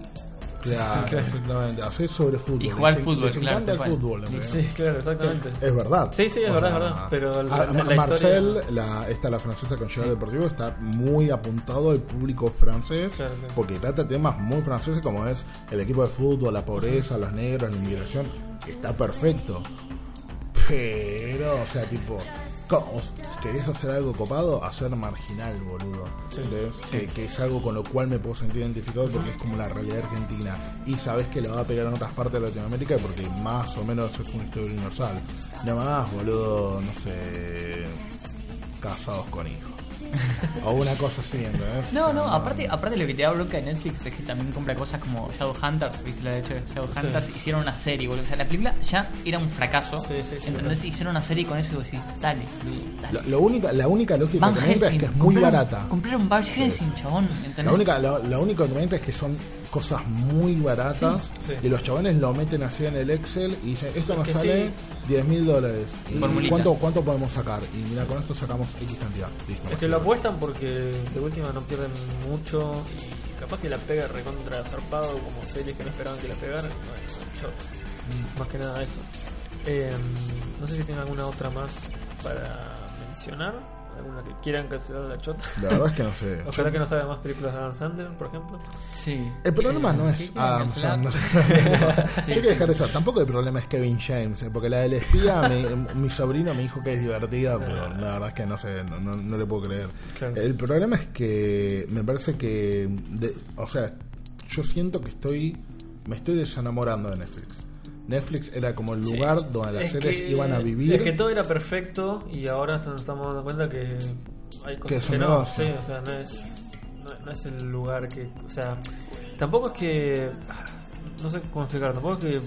Claro, Claro. exactamente. Hacer sobre fútbol. Y jugar fútbol, les claro, encanta el fútbol. en Sí, claro, exactamente. Es verdad. Sí, sí, es O verdad, sea, es verdad, pero la- a- la- la Marcel, historia- la, esta la francesa con Gerard Deportivo, está muy apuntado al público francés Claro, claro. porque trata temas muy franceses como es el equipo de fútbol, la pobreza, los negros, la inmigración. Está perfecto. Pero, o sea, tipo, ¿Cómo? Querés hacer algo copado, hacer marginal, boludo. ¿Entendés? Que, que es algo con lo cual me puedo sentir identificado porque es como la realidad argentina. Y sabes que lo va a pegar en otras partes de Latinoamérica porque más o menos es una historia universal. Nada más, boludo, no sé. Casados con hijos. O una cosa así, ¿entendés? No, no, aparte, aparte lo que te da bronca de Netflix es que también compra cosas como Shadowhunters, ¿viste la de hecho Shadowhunters? Hicieron una serie, boludo. O sea, la película ya era un fracaso. Sí, sí, sí, ¿Entendés? Hicieron una serie con eso y decís, dale, dale. Lo, lo única, la única lógica que es que es muy compraron- barata. Compraron Van Helsing, chabón, ¿entendés? La única, lo, lo único que me entra es que son cosas muy baratas Sí. y los chabones lo meten así en el Excel y dicen, esto Es nos sale sí. 10 mil dólares. ¿Y Formulita. cuánto, ¿Cuánto podemos sacar? Y mira, con esto sacamos X cantidad. Listo. Es que lo apuestan porque de última no pierden mucho y capaz que la pega recontra zarpado como series que no esperaban que la pegaran. Bueno, yo, más que nada eso. Eh, no sé si tienen alguna otra más para mencionar. ¿Alguna que quieran cancelar la chota? La verdad es que no sé. Ojalá que no salga más películas de Adam Sandler, por ejemplo. Sí. El problema Eh, no ¿qué es Adam? Sandler. Sí, Yo quiero sí. dejar eso. Tampoco el problema es Kevin James, eh, porque la del espía, mi, mi sobrino me dijo que es divertida, pero la verdad es que no sé, no, no- no le puedo creer. Claro. El problema es que me parece que, de- o sea, yo siento que estoy, me estoy desenamorando de Netflix. Netflix era como el lugar donde las Es series que- iban a vivir. Es que todo era perfecto y ahora nos estamos dando cuenta que hay Que cosas que, un no. Sí, o sea, no es, no, no es el lugar que. O sea, tampoco es que. No sé cómo explicar, tampoco es que.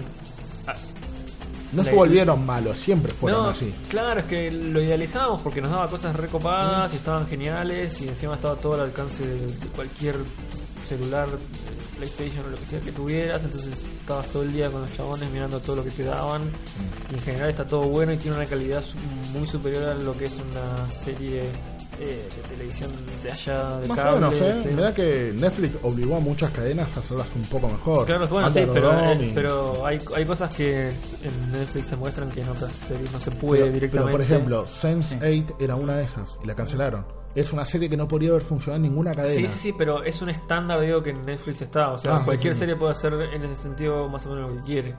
ah, no se volvieron malos, siempre fueron no, así. claro, es que lo idealizábamos porque nos daba cosas recopadas y estaban geniales y encima estaba todo al alcance de, de cualquier celular, PlayStation o lo que sea que tuvieras, entonces estabas todo el día con los chabones mirando todo lo que te daban y en general está todo bueno y tiene una calidad muy superior a lo que es una serie eh, de televisión de allá, de Más cable. o menos, ¿eh? sí. Mirá que Netflix obligó a muchas cadenas a hacerlas un poco mejor. Claro, bueno, sí, pero, eh, pero hay, hay cosas que en Netflix se muestran que en otras series no se puede Pero- directamente. Pero por ejemplo, Sense8 era una de esas y la cancelaron. Es una serie que no podría haber funcionado en ninguna cadena. Sí, sí, sí, pero es un estándar, digo, que en Netflix está. O sea, Ah, cualquier sí. serie puede hacer en ese sentido más o menos lo que quiere.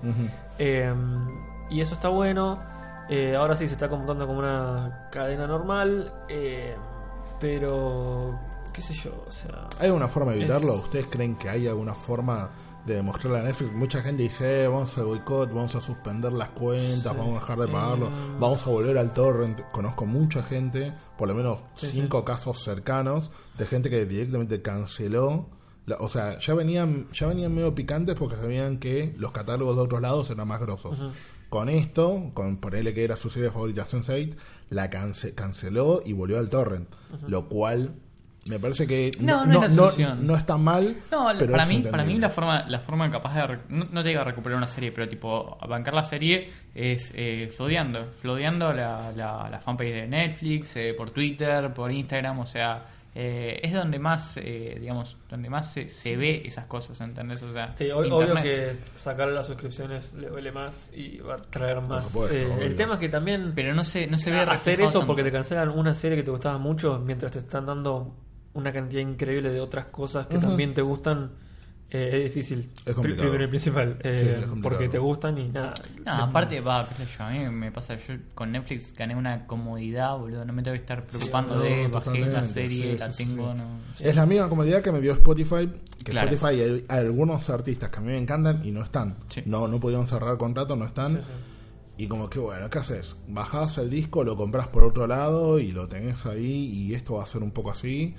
Eh, y eso está bueno. Eh, ahora sí se está comportando como una cadena normal. eh, pero, qué sé yo, o sea... ¿Hay alguna forma de evitarlo? Es- ¿Ustedes creen que hay alguna forma de demostrarle a Netflix? Mucha gente dice, eh, vamos a boicot, vamos a suspender las cuentas, vamos a dejar de pagarlo, Eh, vamos a volver al torrent. Conozco mucha gente, por lo menos Sí, cinco casos cercanos, de gente que directamente canceló. la- o sea, ya venían, ya venían medio picantes porque sabían que los catálogos de otros lados eran más grosos. Con esto, con ponerle que era su serie favorita Sense8, la cance- canceló y volvió al torrent. Lo cual me parece que No, no es la no está mal. No, pero para es mí, para mí la forma, la forma capaz de no, no te digo recuperar una serie, pero tipo bancar la serie es eh, flodeando, flodeando la, la, la fanpage de Netflix, eh, por Twitter, por Instagram, o sea, eh, es donde más, eh, digamos, donde más se, se ve esas cosas, ¿entendés? O sea, Sí, ob- obvio que sacar las suscripciones le duele más y va a traer más. supuesto, Eh, el tema es que también pero no se, no se ve hacer eso tanto. porque te cancelan una serie que te gustaba mucho mientras te están dando una cantidad increíble de otras cosas que también te gustan. eh, es difícil. Es complicado. Primero y principal. eh, Sí, es complicado. porque te gustan y nada. No, Te- aparte, va, qué sé yo, a mí me pasa, yo con Netflix gané una comodidad, boludo, no me tengo que estar preocupando no, de bajé la serie, sí, la sí, tengo, sí. no. Es la misma comodidad que me dio Spotify. Que Claro. Spotify hay, hay algunos artistas que a mí me encantan y no están. Sí. No, no pudieron cerrar contrato, no están. Sí, sí. Y como que bueno, ¿qué haces? Bajás el disco, lo compras por otro lado y lo tenés ahí y esto va a ser un poco así.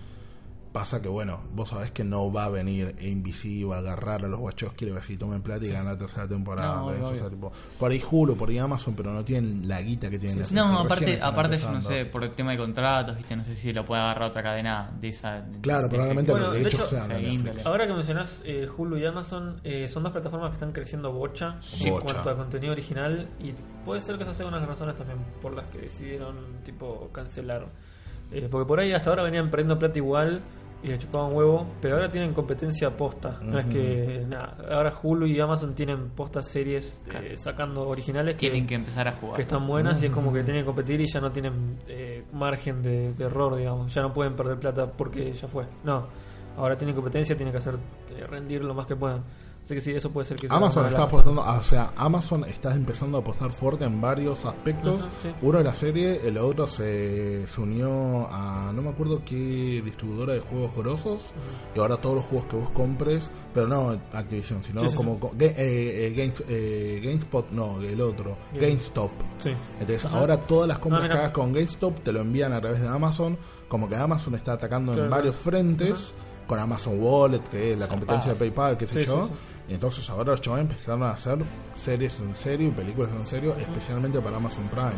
Pasa que bueno, vos sabés que no va a venir Invisible a agarrar a los Wachowski y le va a decir tomen plata y ganar la tercera temporada. No, ¿entendés? obvio, O sea, tipo, por ahí Hulu, por ahí Amazon, pero no tienen la guita que tienen Netflix, No, aparte, aparte yo no sé, por el tema de contratos, viste, no sé si lo puede agarrar otra cadena de esa. de- Claro, de probablemente Bueno, los de derechos hecho, sean de sí, Netflix. índole. Ahora que mencionás eh, Hulu y Amazon, eh, son dos plataformas que están creciendo bocha, en Bocha. cuanto a contenido original y puede ser que esas sean unas razones también por las que decidieron tipo cancelar. Eh, porque por ahí hasta ahora venían perdiendo plata igual y le chupaban huevo, pero ahora tienen competencia posta. No es que nada, ahora Hulu y Amazon tienen postas series eh, sacando originales que, Tienen que empezar a jugar. que están buenas y es como que tienen que competir y ya no tienen eh, margen de, de error, digamos. Ya no pueden perder plata porque ya fue. No, ahora tienen competencia, tienen que hacer eh, rendir lo más que puedan. Así que sí, eso puede ser que sea Amazon está apostando, o sea, Amazon está empezando a apostar fuerte en varios aspectos. Sí. Uno de la serie, el otro se, se unió a no me acuerdo qué distribuidora de juegos grosos y ahora todos los juegos que vos compres, pero no Activision, sino Sí, sí, como eh, eh, Games- eh, GameSpot, no, el otro, Game- GameStop. Entonces ahora todas las compras Ah, que mira. hagas con GameStop te lo envían a través de Amazon, como que Amazon está atacando Claro, en varios frentes. Con Amazon Wallet, que es la competencia de PayPal, qué sé Sí, yo. sí, sí. Y entonces ahora los chavales empezaron a hacer series en serio y películas en serio, especialmente para Amazon Prime.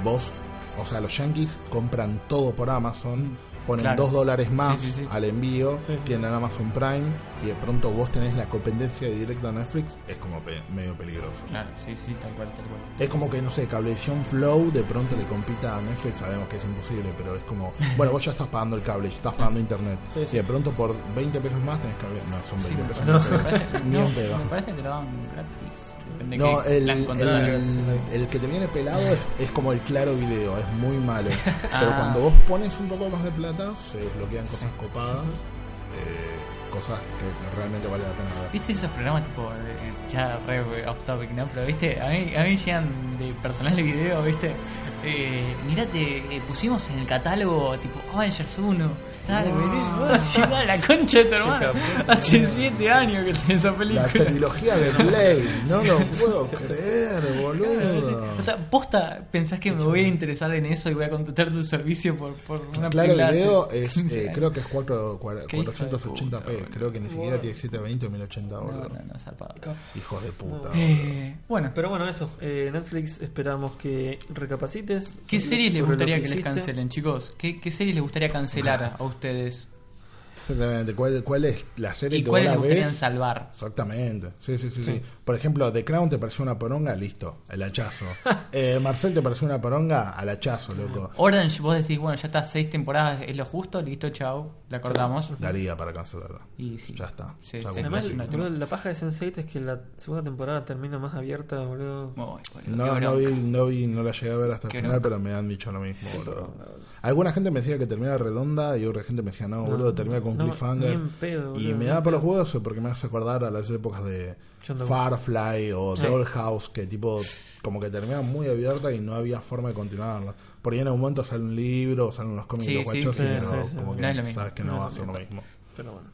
Mm. Vos, o sea, los yankees compran todo por Amazon, ponen Claro. dos dólares más Sí, sí, sí. al envío, tienen Amazon Prime y de pronto vos tenés la competencia directa a Netflix, es como pe- medio peligroso. Claro, sí, sí, tal cual, tal cual. Es como que, no sé, Cablevisión Flow de pronto le compita a Netflix, sabemos que es imposible, pero es como, bueno, vos ya estás pagando el cable, estás pagando internet, y de pronto por 20 pesos más tenés que no, son 20 Sí, me pesos más, parece- ni no, en pedo. me parece que lo dan gratis. Depende No, que el, el que te viene pelado es, es como el claro video, es muy malo. Pero Ah. cuando vos pones un poco más de plata, se desbloquean cosas copadas, eh, cosas que realmente vale la pena ver. ¿Viste esos programas tipo, de- ya re off topic, ¿no? Pero, ¿viste? A mí, a mí llegan de personal de video, ¿viste? Eh, mirate, eh, pusimos en el catálogo tipo Avengers 1. Dale, Wow. así da la concha de tu hermano. Hace 7 años que tiene esa La película. trilogía de Blade, no lo puedo creer, boludo. O sea, posta, pensás que me voy a interesar en eso y voy a contratar tu servicio por, por una Claro película hace video es, 15 eh, creo que es 4, cua- Qué hijo de 480p, creo que ni siquiera tiene 720 o 1080, No, boludo. no, no, zarpado. Hijo de puta. Eh, bueno, Pero bueno, eso. eh, Netflix, esperamos que recapacites. ¿qué sobre- series les gustaría que, les hiciste. cancelen, chicos? ¿Qué, ¿Qué series les gustaría cancelar a ustedes? Exactamente, ¿cuál, cuál es la serie ¿Y que cuáles vos la ves? salvar? Exactamente, sí, sí, sí, sí. Por ejemplo, The Crown te pareció una poronga, listo, el hachazo. eh, Marcel te pareció una poronga, al hachazo, loco. Orange, vos decís, bueno, ya está seis temporadas, es lo justo, listo, chao, la cortamos. Daría para cancelarla. Y sí. Ya está. Sí, Ya. Además, la paja de Sense8 es que la segunda temporada termina más abierta, boludo. No, no vi, no vi, no la llegué a ver hasta el final, bronca. pero me han dicho lo mismo, boludo. Alguna gente me decía que termina redonda y otra gente me decía, no, boludo, termina con no, cliffhanger. pedo, y me da por los huevos porque me hace acordar a las épocas de. Firefly o Sí. Dollhouse, que tipo, como que termina muy abierta y no había forma de continuarla. Por ahí en un momento sale un libro o salen unos cómics Sí, de los sí, guachos, sí, pero sí, sí. como que No sabes que No no, va a ser lo mismo. mismo. Pero bueno.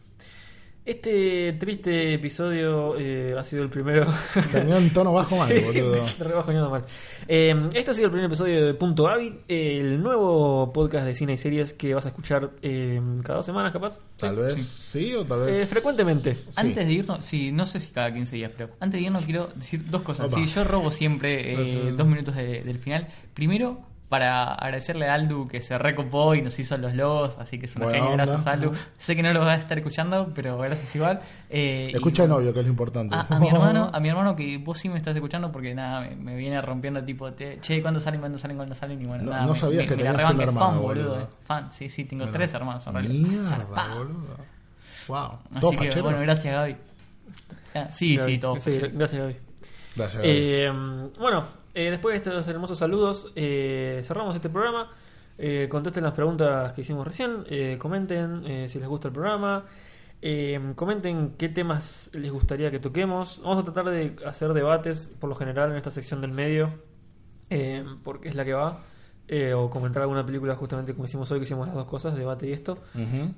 Este triste episodio eh, ha sido el primero. Terminó en tono bajo mal, boludo. rebajo mal. Eh, este ha sido el primer episodio de Punto Avi, el nuevo podcast de cine y series que vas a escuchar eh, cada dos semanas, capaz. Tal vez sí, o tal Eh, vez. frecuentemente. Antes de irnos, sí, no sé si cada 15 días, pero antes de irnos quiero decir dos cosas. Opa. Sí, yo robo siempre eh, dos minutos de- del final. Primero, para agradecerle a Aldu que se recopó y nos hizo los logos, así que es una Buena genio, onda. gracias Aldu. Sé que no lo vas a estar escuchando, pero gracias igual. Eh, y- Escucha el novio, que es lo importante. A, a mi hermano, a mi hermano que vos sí me estás escuchando porque nada, me, me viene rompiendo tipo, te- che, ¿cuándo salen, cuándo salen, cuándo salen? Y bueno, No- nada, no me- sabías me, que tenías un hermano, fan, boludo. boludo. eh. Fan, sí, sí, tengo Mira. tres hermanos en realidad. Mierda, Zarpado. boludo. Wow. Así ¿Todo que fachero? bueno, gracias Gaby. Ah, sí, Gaby. sí, todo. Sí, gracias, Gaby. Gracias. Gaby. Eh, bueno, eh, después de estos hermosos saludos, eh, cerramos este programa. Eh, contesten las preguntas que hicimos recién. eh, comenten eh, si les gusta el programa. eh, comenten qué temas les gustaría que toquemos. Vamos a tratar de hacer debates, por lo general, en esta sección del medio, porque es la que va. eh, o comentar alguna película, justamente como hicimos hoy, que hicimos las dos cosas, debate y esto.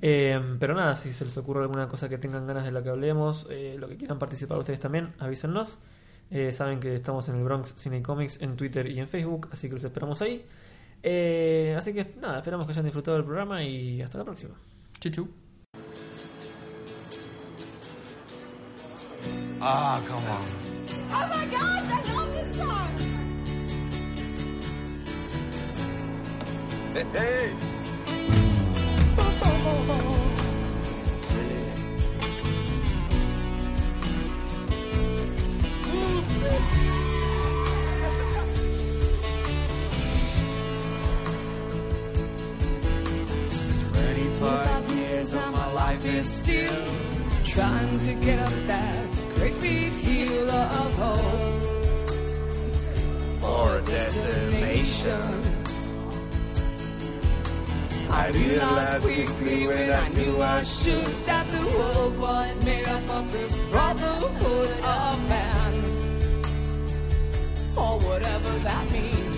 Eh, pero nada, si se les ocurre alguna cosa que tengan ganas de la que hablemos, eh, lo que quieran participar ustedes también, avísennos. Eh, saben que estamos en el Bronx Cine y Comics en Twitter y en Facebook, así que los esperamos ahí. Eh, así que nada, esperamos que hayan disfrutado del programa y hasta la próxima. Chuchu. Oh my gosh, I love this song. Twenty-five years of my life is still trying to get up that great big hill of hope for a destination. I realized quickly when I knew I should that the world was made up of this brotherhood of man, or whatever that means.